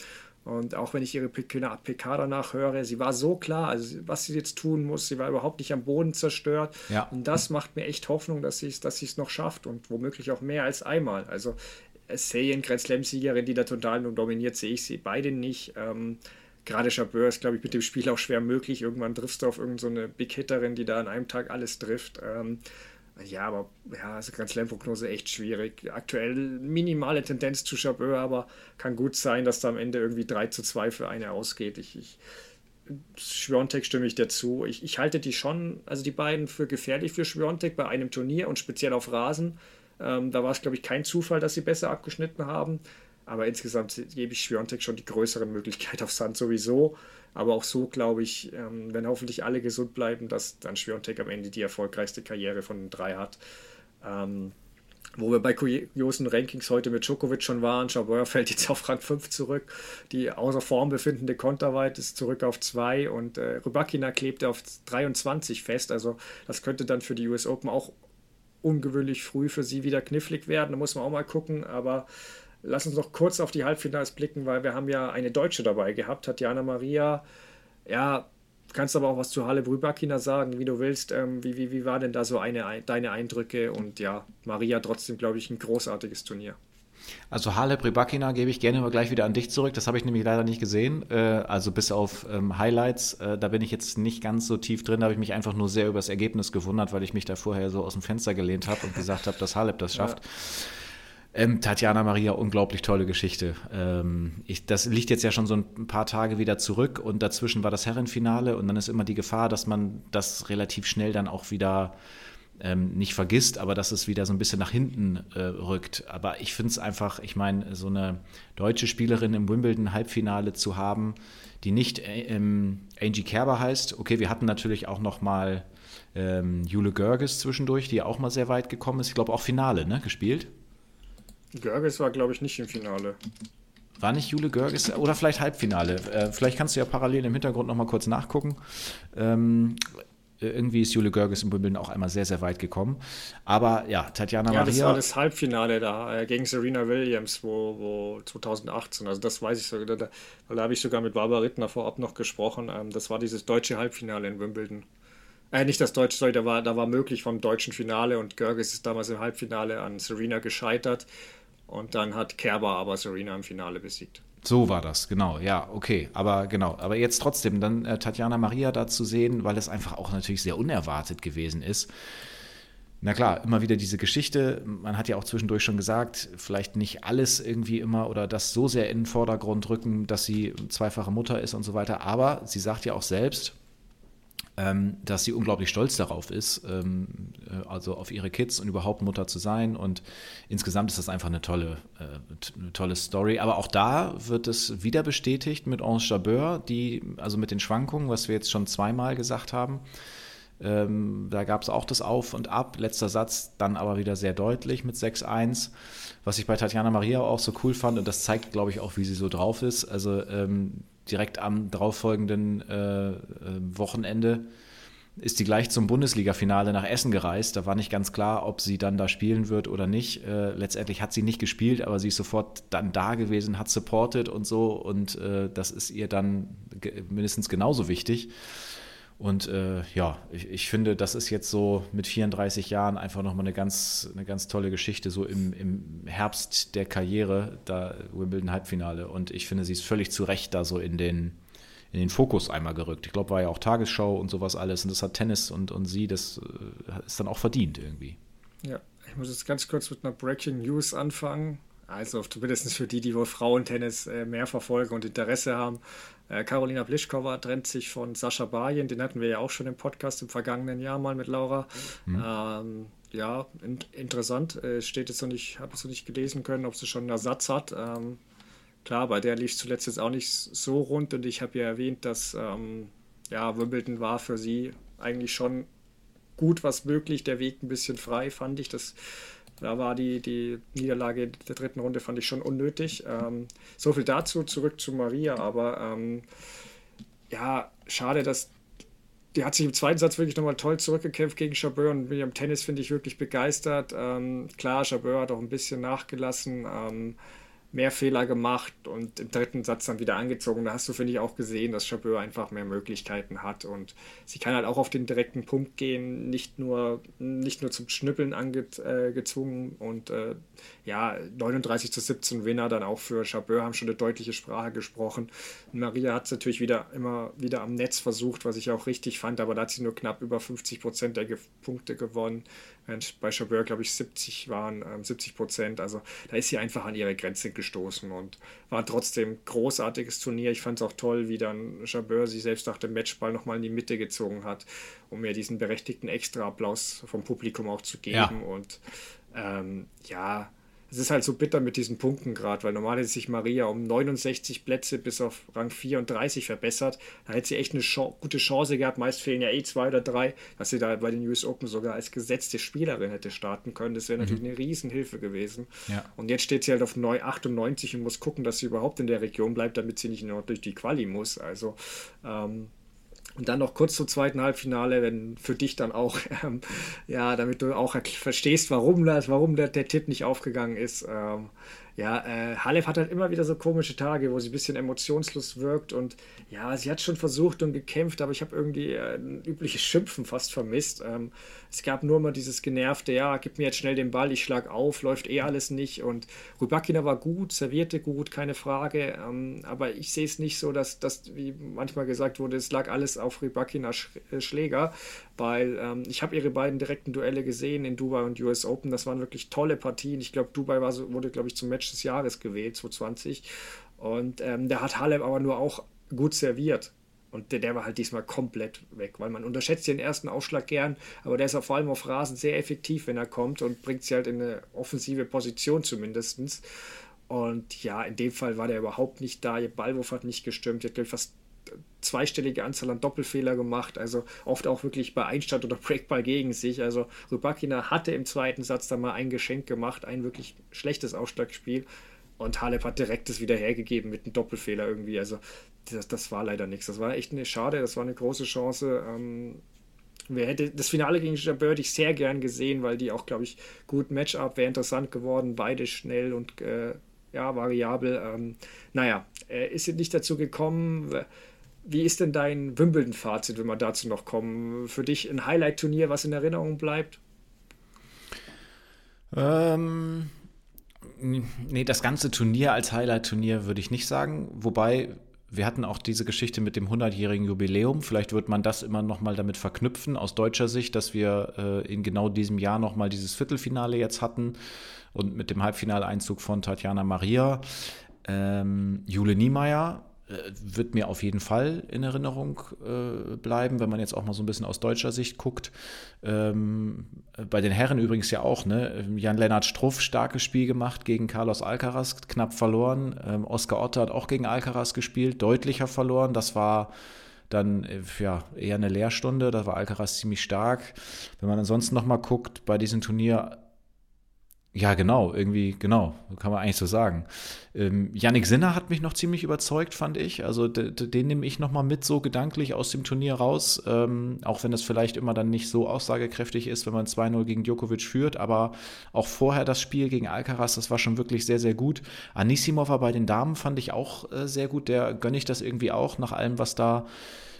Und auch wenn ich ihre PK danach höre, sie war so klar, also was sie jetzt tun muss, sie war überhaupt nicht am Boden zerstört. Ja. Und das macht mir echt Hoffnung, dass sie dass es noch schafft und womöglich auch mehr als einmal. Also Serien Grand Slam-Siegerin, die da total dominiert, sehe ich sie beide nicht. Ähm, gerade Chabeur ist, glaube ich, mit dem Spiel auch schwer möglich. Irgendwann triffst du auf irgendeine so Big Hitterin, die da an einem Tag alles trifft. Ähm, ja, aber ja, also Grand Slam-Prognose echt schwierig. Aktuell minimale Tendenz zu Chabeur, aber kann gut sein, dass da am Ende irgendwie 3 zu 2 für eine ausgeht. Ich, ich Schwiontek stimme ich dazu. Ich, ich halte die schon, also die beiden für gefährlich für Schwiontek bei einem Turnier und speziell auf Rasen. Ähm, da war es, glaube ich, kein Zufall, dass sie besser abgeschnitten haben. Aber insgesamt gebe ich Schwiontek schon die größeren Möglichkeiten auf Sand sowieso. Aber auch so glaube ich, ähm, wenn hoffentlich alle gesund bleiben, dass dann Schwiontek am Ende die erfolgreichste Karriere von den drei hat. Ähm, wo wir bei kuriosen Rankings heute mit Djokovic schon waren. Jabeur fällt jetzt auf Rang 5 zurück. Die außer Form befindende Konterweit ist zurück auf 2 und äh, Rybakina klebte auf 23 fest. Also das könnte dann für die US Open auch ungewöhnlich früh für sie wieder knifflig werden. Da muss man auch mal gucken. Aber lass uns noch kurz auf die Halbfinals blicken, weil wir haben ja eine Deutsche dabei gehabt, Tatjana Maria. Ja, kannst aber auch was zu Halle Brübakina sagen, wie du willst. Ähm, wie, wie, wie war denn da so eine, deine Eindrücke? Und ja, Maria trotzdem, glaube ich, ein großartiges Turnier. Also Halep Rybakina gebe ich gerne mal gleich wieder an dich zurück. Das habe ich nämlich leider nicht gesehen. Äh, also bis auf ähm, Highlights, äh, da bin ich jetzt nicht ganz so tief drin. Da habe ich mich einfach nur sehr über das Ergebnis gewundert, weil ich mich da vorher so aus dem Fenster gelehnt habe und gesagt habe, dass Halep das schafft. Ja. Ähm, Tatjana Maria, unglaublich tolle Geschichte. Ähm, ich, das liegt jetzt ja schon so ein paar Tage wieder zurück und dazwischen war das Herrenfinale und dann ist immer die Gefahr, dass man das relativ schnell dann auch wieder ähm, nicht vergisst, aber dass es wieder so ein bisschen nach hinten äh, rückt. Aber ich finde es einfach, ich meine, so eine deutsche Spielerin im Wimbledon-Halbfinale zu haben, die nicht äh, ähm, Angie Kerber heißt. Okay, wir hatten natürlich auch noch mal ähm, Jule Görges zwischendurch, die auch mal sehr weit gekommen ist. Ich glaube auch Finale, ne, gespielt. Görges war, glaube ich, nicht im Finale. War nicht Jule Görges oder vielleicht Halbfinale? Äh, vielleicht kannst du ja parallel im Hintergrund noch mal kurz nachgucken. Ähm, irgendwie ist Jule Görges im Wimbledon auch einmal sehr, sehr weit gekommen. Aber ja, Tatjana ja, Maria. Ja, das war das Halbfinale da äh, gegen Serena Williams, wo, wo 2018, also das weiß ich sogar, da, da habe ich sogar mit Barbara Rittner vorab noch gesprochen. Ähm, das war dieses deutsche Halbfinale in Wimbledon. Äh, nicht das deutsche, sorry, da war, da war möglich vom deutschen Finale und Görges ist damals im Halbfinale an Serena gescheitert. Und dann hat Kerber aber Serena im Finale besiegt. So war das, genau, ja, okay. Aber genau, aber jetzt trotzdem dann äh, Tatjana Maria da zu sehen, weil es einfach auch natürlich sehr unerwartet gewesen ist. Na klar, immer wieder diese Geschichte. Man hat ja auch zwischendurch schon gesagt, vielleicht nicht alles irgendwie immer oder das so sehr in den Vordergrund rücken, dass sie zweifache Mutter ist und so weiter. Aber sie sagt ja auch selbst, dass sie unglaublich stolz darauf ist, ähm, äh, also auf ihre Kids und überhaupt Mutter zu sein. Und insgesamt ist das einfach eine tolle, äh, eine tolle Story. Aber auch da wird es wieder bestätigt mit Ange Jabeur, die, also mit den Schwankungen, was wir jetzt schon zweimal gesagt haben. Ähm, da gab es auch das Auf und Ab. Letzter Satz dann aber wieder sehr deutlich mit 6-1. Was ich bei Tatjana Maria auch so cool fand, und das zeigt, glaube ich, auch, wie sie so drauf ist. Also ähm, direkt am darauffolgenden äh, äh, Wochenende ist die gleich zum Bundesliga-Finale nach Essen gereist. Da war nicht ganz klar, ob sie dann da spielen wird oder nicht. Äh, letztendlich hat sie nicht gespielt, aber sie ist sofort dann da gewesen, hat supported und so. Und äh, das ist ihr dann mindestens genauso wichtig. Und äh, ja, ich, ich, finde, das ist jetzt so mit 34 Jahren einfach nochmal eine ganz, eine ganz tolle Geschichte, so im, im Herbst der Karriere, da Wimbledon Halbfinale. Und ich finde, sie ist völlig zu Recht da so in den, in den Fokus einmal gerückt. Ich glaube, war ja auch Tagesschau und sowas alles. Und das hat Tennis und, und sie, das äh, ist dann auch verdient irgendwie. Ja, ich muss jetzt ganz kurz mit einer Breaking News anfangen. Also zumindest für die, die wohl Frauentennis äh, mehr verfolgen und Interesse haben. Äh, Carolina Pliskova trennt sich von Sascha Barjen, den hatten wir ja auch schon im Podcast im vergangenen Jahr mal mit Laura. Mhm. Ähm, ja, in, interessant. Äh, steht jetzt noch nicht, habe es noch nicht gelesen können, ob sie schon einen Ersatz hat. Ähm, klar, bei der lief es zuletzt jetzt auch nicht so rund und ich habe ja erwähnt, dass ähm, ja, Wimbledon war für sie eigentlich schon gut was möglich. Der Weg ein bisschen frei, fand ich. Das da war die, die Niederlage der dritten Runde, fand ich schon unnötig. Ähm, so viel dazu, zurück zu Maria, aber ähm, ja, schade, dass die hat sich im zweiten Satz wirklich nochmal toll zurückgekämpft gegen Chabeur und mit ihrem Tennis finde ich wirklich begeistert. Ähm, klar, Chabeur hat auch ein bisschen nachgelassen. Mehr Fehler gemacht und im dritten Satz dann wieder angezogen. Da hast du, finde ich, auch gesehen, dass Chabot einfach mehr Möglichkeiten hat und sie kann halt auch auf den direkten Punkt gehen, nicht nur, nicht nur zum Schnüppeln angezwungen äh, und äh, ja, 39 zu 17 Winner dann auch für Chabot haben schon eine deutliche Sprache gesprochen. Maria hat es natürlich wieder immer wieder am Netz versucht, was ich auch richtig fand, aber da hat sie nur knapp über 50 Prozent der Ge Punkte gewonnen, während bei Chabot, glaube ich, 70 waren, äh, 70 Prozent. Also da ist sie einfach an ihre Grenze gestoßen und war trotzdem großartiges Turnier. Ich fand es auch toll, wie dann Jabeur sich selbst nach dem Matchball nochmal in die Mitte gezogen hat, um mir diesen berechtigten Extra-Applaus vom Publikum auch zu geben. Ja. Und ähm, ja, es ist halt so bitter mit diesen Punkten gerade, weil normal hätte sich Maria um 69 Plätze bis auf Rang 34 verbessert. Da hätte sie echt eine Ch gute Chance gehabt. Meist fehlen ja eh zwei oder drei, dass sie da bei den US Open sogar als gesetzte Spielerin hätte starten können. Das wäre natürlich mhm. eine Riesenhilfe gewesen. Ja. Und jetzt steht sie halt auf 98 und muss gucken, dass sie überhaupt in der Region bleibt, damit sie nicht nur durch die Quali muss. Also ähm, Und dann noch kurz zum zweiten Halbfinale, wenn für dich dann auch, ähm, ja, damit du auch verstehst, warum das, warum der, der Tipp nicht aufgegangen ist. Ähm, ja, äh, Halef hat halt immer wieder so komische Tage, wo sie ein bisschen emotionslos wirkt und ja, sie hat schon versucht und gekämpft, aber ich habe irgendwie äh, ein übliches Schimpfen fast vermisst. Ähm, es gab nur mal dieses genervte, ja, gib mir jetzt schnell den Ball, ich schlag auf, läuft eh alles nicht und Rybakina war gut, servierte gut, keine Frage, ähm, aber ich sehe es nicht so, dass, dass, wie manchmal gesagt wurde, es lag alles auf Rybakina äh, Schläger, weil ähm, ich habe ihre beiden direkten Duelle gesehen in Dubai und US Open, das waren wirklich tolle Partien. Ich glaube, Dubai war so, wurde, glaube ich, zum Match des Jahres gewählt, 2020 und ähm, der hat Halep aber nur auch gut serviert. Und der, der, war halt diesmal komplett weg, weil man unterschätzt den ersten Aufschlag gern, aber der ist auch vor allem auf Rasen sehr effektiv, wenn er kommt und bringt sie halt in eine offensive Position zumindest. Und ja, in dem Fall war der überhaupt nicht da. Ihr Ballwurf hat nicht gestimmt. Ihr hat, glaube ich, fast zweistellige Anzahl an Doppelfehler gemacht, also oft auch wirklich bei Einstand oder Breakball gegen sich. Also Rybakina hatte im zweiten Satz dann mal ein Geschenk gemacht, ein wirklich schlechtes Aufschlagspiel und Halep hat direkt das wieder hergegeben mit einem Doppelfehler irgendwie. Also das, das war leider nichts. Das war echt eine Schade, das war eine große Chance. Ähm, wer hätte das Finale gegen hätte ich sehr gern gesehen, weil die auch, glaube ich, gut Matchup wäre interessant geworden, beide schnell und äh, ja, variabel. Ähm, naja, äh, ist nicht dazu gekommen. Wie ist denn dein Wimbledon-Fazit, wenn wir dazu noch kommen? Für dich ein Highlight-Turnier, was in Erinnerung bleibt? Ähm, nee, das ganze Turnier als Highlight-Turnier würde ich nicht sagen. Wobei wir hatten auch diese Geschichte mit dem 100-jährigen Jubiläum. Vielleicht wird man das immer noch mal damit verknüpfen aus deutscher Sicht, dass wir äh, in genau diesem Jahr noch mal dieses Viertelfinale jetzt hatten und mit dem Halbfinaleinzug von Tatjana Maria. Ähm, Jule Niemeyer wird mir auf jeden Fall in Erinnerung äh, bleiben, wenn man jetzt auch mal so ein bisschen aus deutscher Sicht guckt. Ähm, bei den Herren übrigens ja auch, ne? Jan-Lennart Struff, starkes Spiel gemacht gegen Carlos Alcaraz, knapp verloren. Ähm, Oscar Otter hat auch gegen Alcaraz gespielt, deutlicher verloren. Das war dann äh, ja, eher eine Lehrstunde, da war Alcaraz ziemlich stark. Wenn man ansonsten nochmal guckt, bei diesem Turnier ja, genau, irgendwie, genau, kann man eigentlich so sagen. Ähm, Sinner hat mich noch ziemlich überzeugt, fand ich. Also den nehme ich nochmal mit so gedanklich aus dem Turnier raus, ähm, auch wenn das vielleicht immer dann nicht so aussagekräftig ist, wenn man 2-0 gegen Djokovic führt, aber auch vorher das Spiel gegen Alcaraz, das war schon wirklich sehr, sehr gut. Anisimova bei den Damen fand ich auch äh, sehr gut, der gönne ich das irgendwie auch, nach allem, was da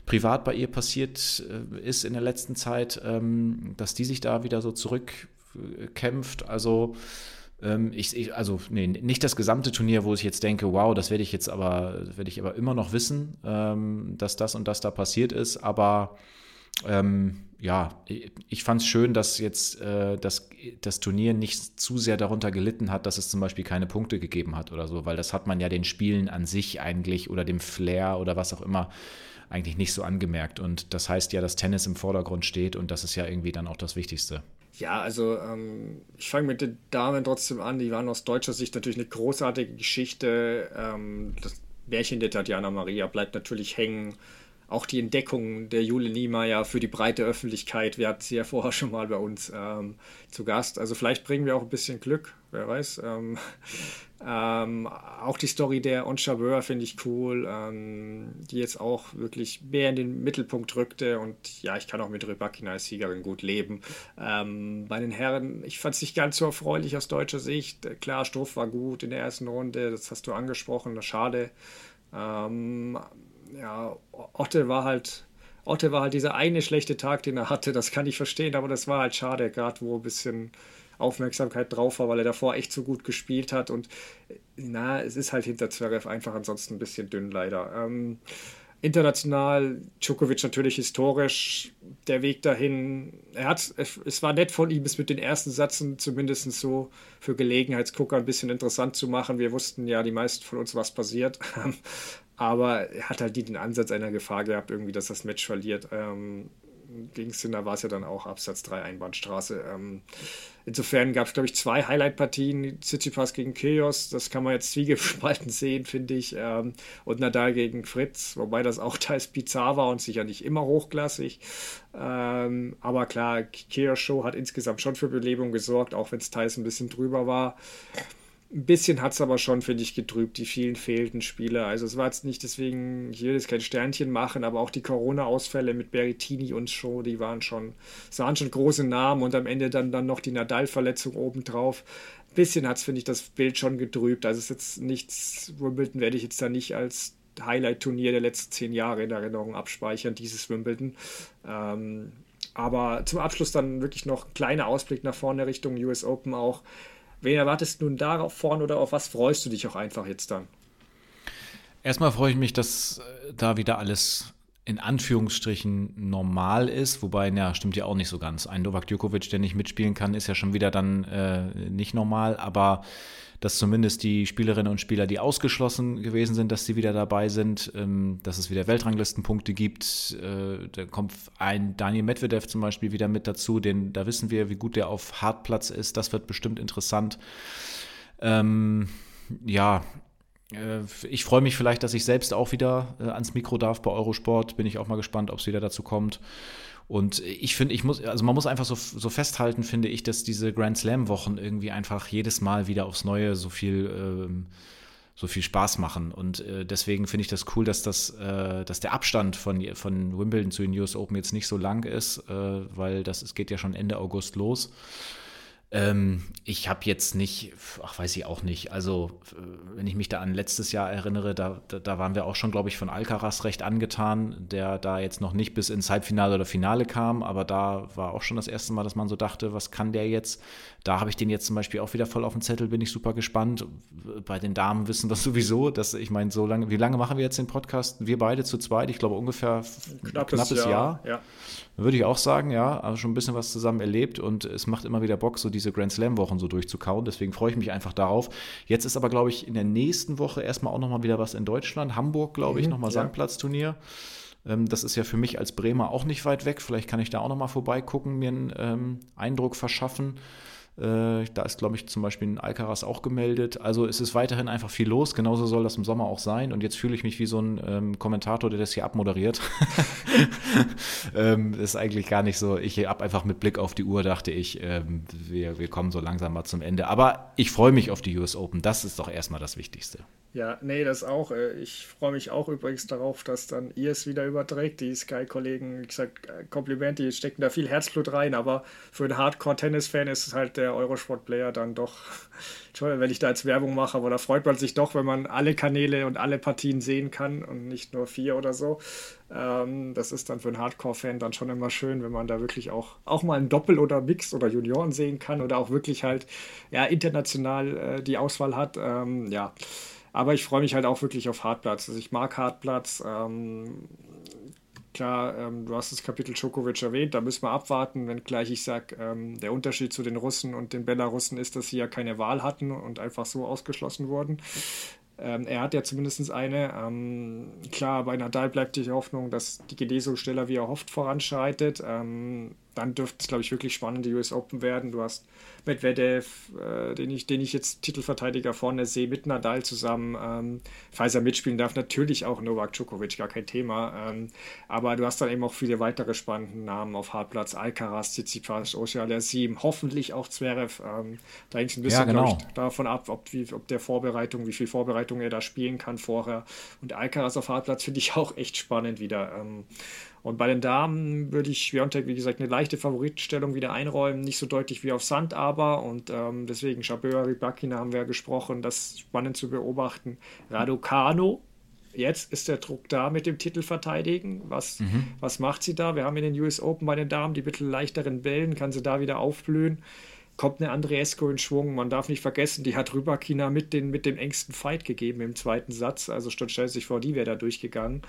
privat bei ihr passiert äh, ist in der letzten Zeit, ähm, dass die sich da wieder so zurück kämpft. Also ähm, ich, ich, also nee, nicht das gesamte Turnier, wo ich jetzt denke, wow, das werde ich jetzt aber, werde ich aber immer noch wissen, ähm, dass das und das da passiert ist. Aber ähm, ja, ich fand es schön, dass jetzt äh, das, das Turnier nicht zu sehr darunter gelitten hat, dass es zum Beispiel keine Punkte gegeben hat oder so, weil das hat man ja den Spielen an sich eigentlich oder dem Flair oder was auch immer eigentlich nicht so angemerkt. Und das heißt ja, dass Tennis im Vordergrund steht und das ist ja irgendwie dann auch das Wichtigste. Ja, also ähm, ich fange mit den Damen trotzdem an. Die waren aus deutscher Sicht natürlich eine großartige Geschichte. Ähm, das Märchen der Tatjana Maria bleibt natürlich hängen. Auch die Entdeckung der Jule Niemeyer für die breite Öffentlichkeit. Wir hatten sie ja vorher schon mal bei uns ähm, zu Gast. Also vielleicht bringen wir auch ein bisschen Glück, wer weiß. Ähm, ähm, auch die Story der Onshabeur finde ich cool, ähm, die jetzt auch wirklich mehr in den Mittelpunkt rückte und ja, ich kann auch mit Rybakina als Siegerin gut leben. Ähm, bei den Herren, ich fand es nicht ganz so erfreulich aus deutscher Sicht. Klar, Struff war gut in der ersten Runde, das hast du angesprochen, schade. Ähm, ja, Otte war halt Otte war halt dieser eine schlechte Tag, den er hatte, das kann ich verstehen, aber das war halt schade, gerade wo ein bisschen Aufmerksamkeit drauf war, weil er davor echt so gut gespielt hat. Und na, es ist halt hinter Zverev einfach ansonsten ein bisschen dünn leider. Ähm, international, Djokovic natürlich historisch, der Weg dahin, er hat, es war nett von ihm, es mit den ersten Sätzen zumindest so für Gelegenheitsgucker ein bisschen interessant zu machen. Wir wussten ja, die meisten von uns, was passiert. Aber er hat halt nie den Ansatz einer Gefahr gehabt, irgendwie, dass das Match verliert. Ähm, gegen Sinner war es ja dann auch Absatz 3 Einbahnstraße. Ähm, insofern gab es, glaube ich, zwei Highlight-Partien. Tsitsipas gegen Kyrgios, das kann man jetzt zwiegespalten sehen, finde ich. Ähm, und Nadal gegen Fritz, wobei das auch teils bizarr war und sicher nicht immer hochklassig. Ähm, aber klar, Kyrgios Show hat insgesamt schon für Belebung gesorgt, auch wenn es teils ein bisschen drüber war. Ein bisschen hat es aber schon, finde ich, getrübt, die vielen fehlenden Spieler. Also es war jetzt nicht deswegen, ich will jetzt kein Sternchen machen, aber auch die Corona-Ausfälle mit Berrettini und Show, die waren schon, es waren schon große Namen und am Ende dann, dann noch die Nadal-Verletzung obendrauf. Ein bisschen hat es, finde ich, das Bild schon getrübt. Also es ist jetzt nichts, Wimbledon werde ich jetzt da nicht als Highlight-Turnier der letzten zehn Jahre in Erinnerung abspeichern, dieses Wimbledon. Ähm, aber zum Abschluss dann wirklich noch ein kleiner Ausblick nach vorne Richtung US Open auch. Wen erwartest du nun darauf vorne oder auf was freust du dich auch einfach jetzt dann? Erstmal freue ich mich, dass äh, da wieder alles in Anführungsstrichen normal ist, wobei, ja, stimmt ja auch nicht so ganz. Ein Novak Djokovic, der nicht mitspielen kann, ist ja schon wieder dann äh, nicht normal, aber dass zumindest die Spielerinnen und Spieler, die ausgeschlossen gewesen sind, dass sie wieder dabei sind, ähm, dass es wieder Weltranglistenpunkte gibt. Äh, da kommt ein Daniel Medvedev zum Beispiel wieder mit dazu, den, da wissen wir, wie gut der auf Hartplatz ist. Das wird bestimmt interessant. Ähm, ja, äh, ich freue mich vielleicht, dass ich selbst auch wieder äh, ans Mikro darf bei Eurosport. Bin ich auch mal gespannt, ob es wieder dazu kommt. Und ich finde, ich muss, also man muss einfach so, so festhalten, finde ich, dass diese Grand Slam-Wochen irgendwie einfach jedes Mal wieder aufs Neue so viel, ähm, so viel Spaß machen. Und äh, deswegen finde ich das cool, dass das, äh, dass der Abstand von, von Wimbledon zu den US Open jetzt nicht so lang ist, äh, weil das es geht ja schon Ende August los. Ähm, ich habe jetzt nicht, ach weiß ich auch nicht, also wenn ich mich da an letztes Jahr erinnere, da, da, da waren wir auch schon, glaube ich, von Alcaraz recht angetan, der da jetzt noch nicht bis ins Halbfinale oder Finale kam, aber da war auch schon das erste Mal, dass man so dachte, was kann der jetzt? Da habe ich den jetzt zum Beispiel auch wieder voll auf dem Zettel, bin ich super gespannt. Bei den Damen wissen wir sowieso, dass ich meine, so lange, wie lange machen wir jetzt den Podcast? Wir beide zu zweit, ich glaube ungefähr ein knappes, knappes Jahr. Jahr. Ja. Würde ich auch sagen, ja, also schon ein bisschen was zusammen erlebt und es macht immer wieder Bock, so diese Grand Slam-Wochen so durchzukauen. Deswegen freue ich mich einfach darauf. Jetzt ist aber, glaube ich, in der nächsten Woche erstmal auch nochmal wieder was in Deutschland. Hamburg, glaube ich, mhm, nochmal ja. Sandplatzturnier. Ähm, das ist ja für mich als Bremer auch nicht weit weg. Vielleicht kann ich da auch nochmal vorbeigucken, mir einen ähm, Eindruck verschaffen. Äh, da ist, glaube ich, zum Beispiel ein Alcaraz auch gemeldet. Also es ist weiterhin einfach viel los. Genauso soll das im Sommer auch sein. Und jetzt fühle ich mich wie so ein ähm, Kommentator, der das hier abmoderiert. ähm, ist eigentlich gar nicht so. Ich habe einfach mit Blick auf die Uhr dachte ich, ähm, wir, wir kommen so langsam mal zum Ende. Aber ich freue mich auf die US Open. Das ist doch erstmal das Wichtigste. Ja, nee, das auch. Äh, ich freue mich auch übrigens darauf, dass dann ihr es wieder überträgt. Die Sky-Kollegen, wie gesagt, äh, Kompliment, die stecken da viel Herzblut rein, aber für einen Hardcore-Tennis-Fan ist halt der Eurosport-Player dann doch, Entschuldigung, wenn ich da jetzt Werbung mache, aber da freut man sich doch, wenn man alle Kanäle und alle Partien sehen kann und nicht nur vier oder so. Ähm, das ist dann für einen Hardcore-Fan dann schon immer schön, wenn man da wirklich auch, auch mal ein Doppel oder Mix oder Junioren sehen kann oder auch wirklich halt ja, international äh, die Auswahl hat. Ähm, ja. Aber ich freue mich halt auch wirklich auf Hartplatz. Also ich mag Hartplatz. Ähm, klar, ähm, du hast das Kapitel Djokovic erwähnt, da müssen wir abwarten, wenngleich ich sage, ähm, der Unterschied zu den Russen und den Belarussen ist, dass sie ja keine Wahl hatten und einfach so ausgeschlossen wurden. Ähm, er hat ja zumindest eine. Ähm, klar, bei Nadal bleibt die Hoffnung, dass die Genesung schneller wie er hofft voranschreitet. Ähm, dann dürfte es, glaube ich, wirklich spannend die US Open werden. Du hast Medvedev, äh, den, ich, den ich jetzt Titelverteidiger vorne sehe, mit Nadal zusammen. Ähm, falls er mitspielen darf, natürlich auch Novak Djokovic, gar kein Thema. Ähm, aber du hast dann eben auch viele weitere spannende Namen auf Hartplatz. Alcaraz, Tsitsipas, Ocealia 7, hoffentlich auch Zverev. Ähm, da hängt es ein bisschen ja, genau. ich, davon ab, ob, wie, ob der Vorbereitung, wie viel Vorbereitung er da spielen kann vorher. Und Alcaraz auf Hartplatz finde ich auch echt spannend wieder. Und bei den Damen würde ich Biontech, wie gesagt, eine leichte Favoritenstellung wieder einräumen. Nicht so deutlich wie auf Sand, aber. Und ähm, deswegen Chaböa, Rybakina haben wir ja gesprochen, das ist spannend zu beobachten. Raducano, jetzt ist der Druck da mit dem Titel verteidigen. Was, mhm. was macht sie da? Wir haben in den US Open bei den Damen die bisschen leichteren Bällen, kann sie da wieder aufblühen kommt eine Andreesco in Schwung. Man darf nicht vergessen, die hat Rybakina mit, den, mit dem engsten Fight gegeben im zweiten Satz. Also stellt sich vor, die wäre da durchgegangen.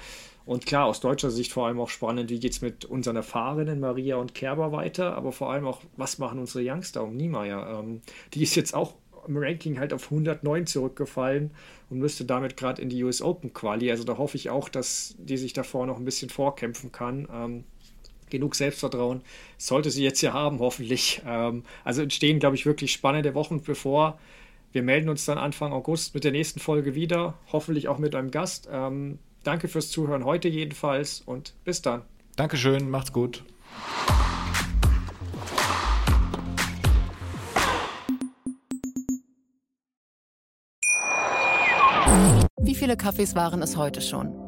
Und klar, aus deutscher Sicht vor allem auch spannend, wie geht es mit unseren Erfahrenen Maria und Kerber weiter, aber vor allem auch, was machen unsere Youngster um Niemeyer? Ähm, die ist jetzt auch im Ranking halt auf 109 zurückgefallen und müsste damit gerade in die US Open Quali. Also da hoffe ich auch, dass die sich davor noch ein bisschen vorkämpfen kann. Ähm, genug Selbstvertrauen sollte sie jetzt ja haben, hoffentlich. Ähm, also entstehen, glaube ich, wirklich spannende Wochen bevor. Wir melden uns dann Anfang August mit der nächsten Folge wieder, hoffentlich auch mit einem Gast. Ähm, danke fürs Zuhören heute jedenfalls und bis dann. Dankeschön, macht's gut. Wie viele Kaffees waren es heute schon?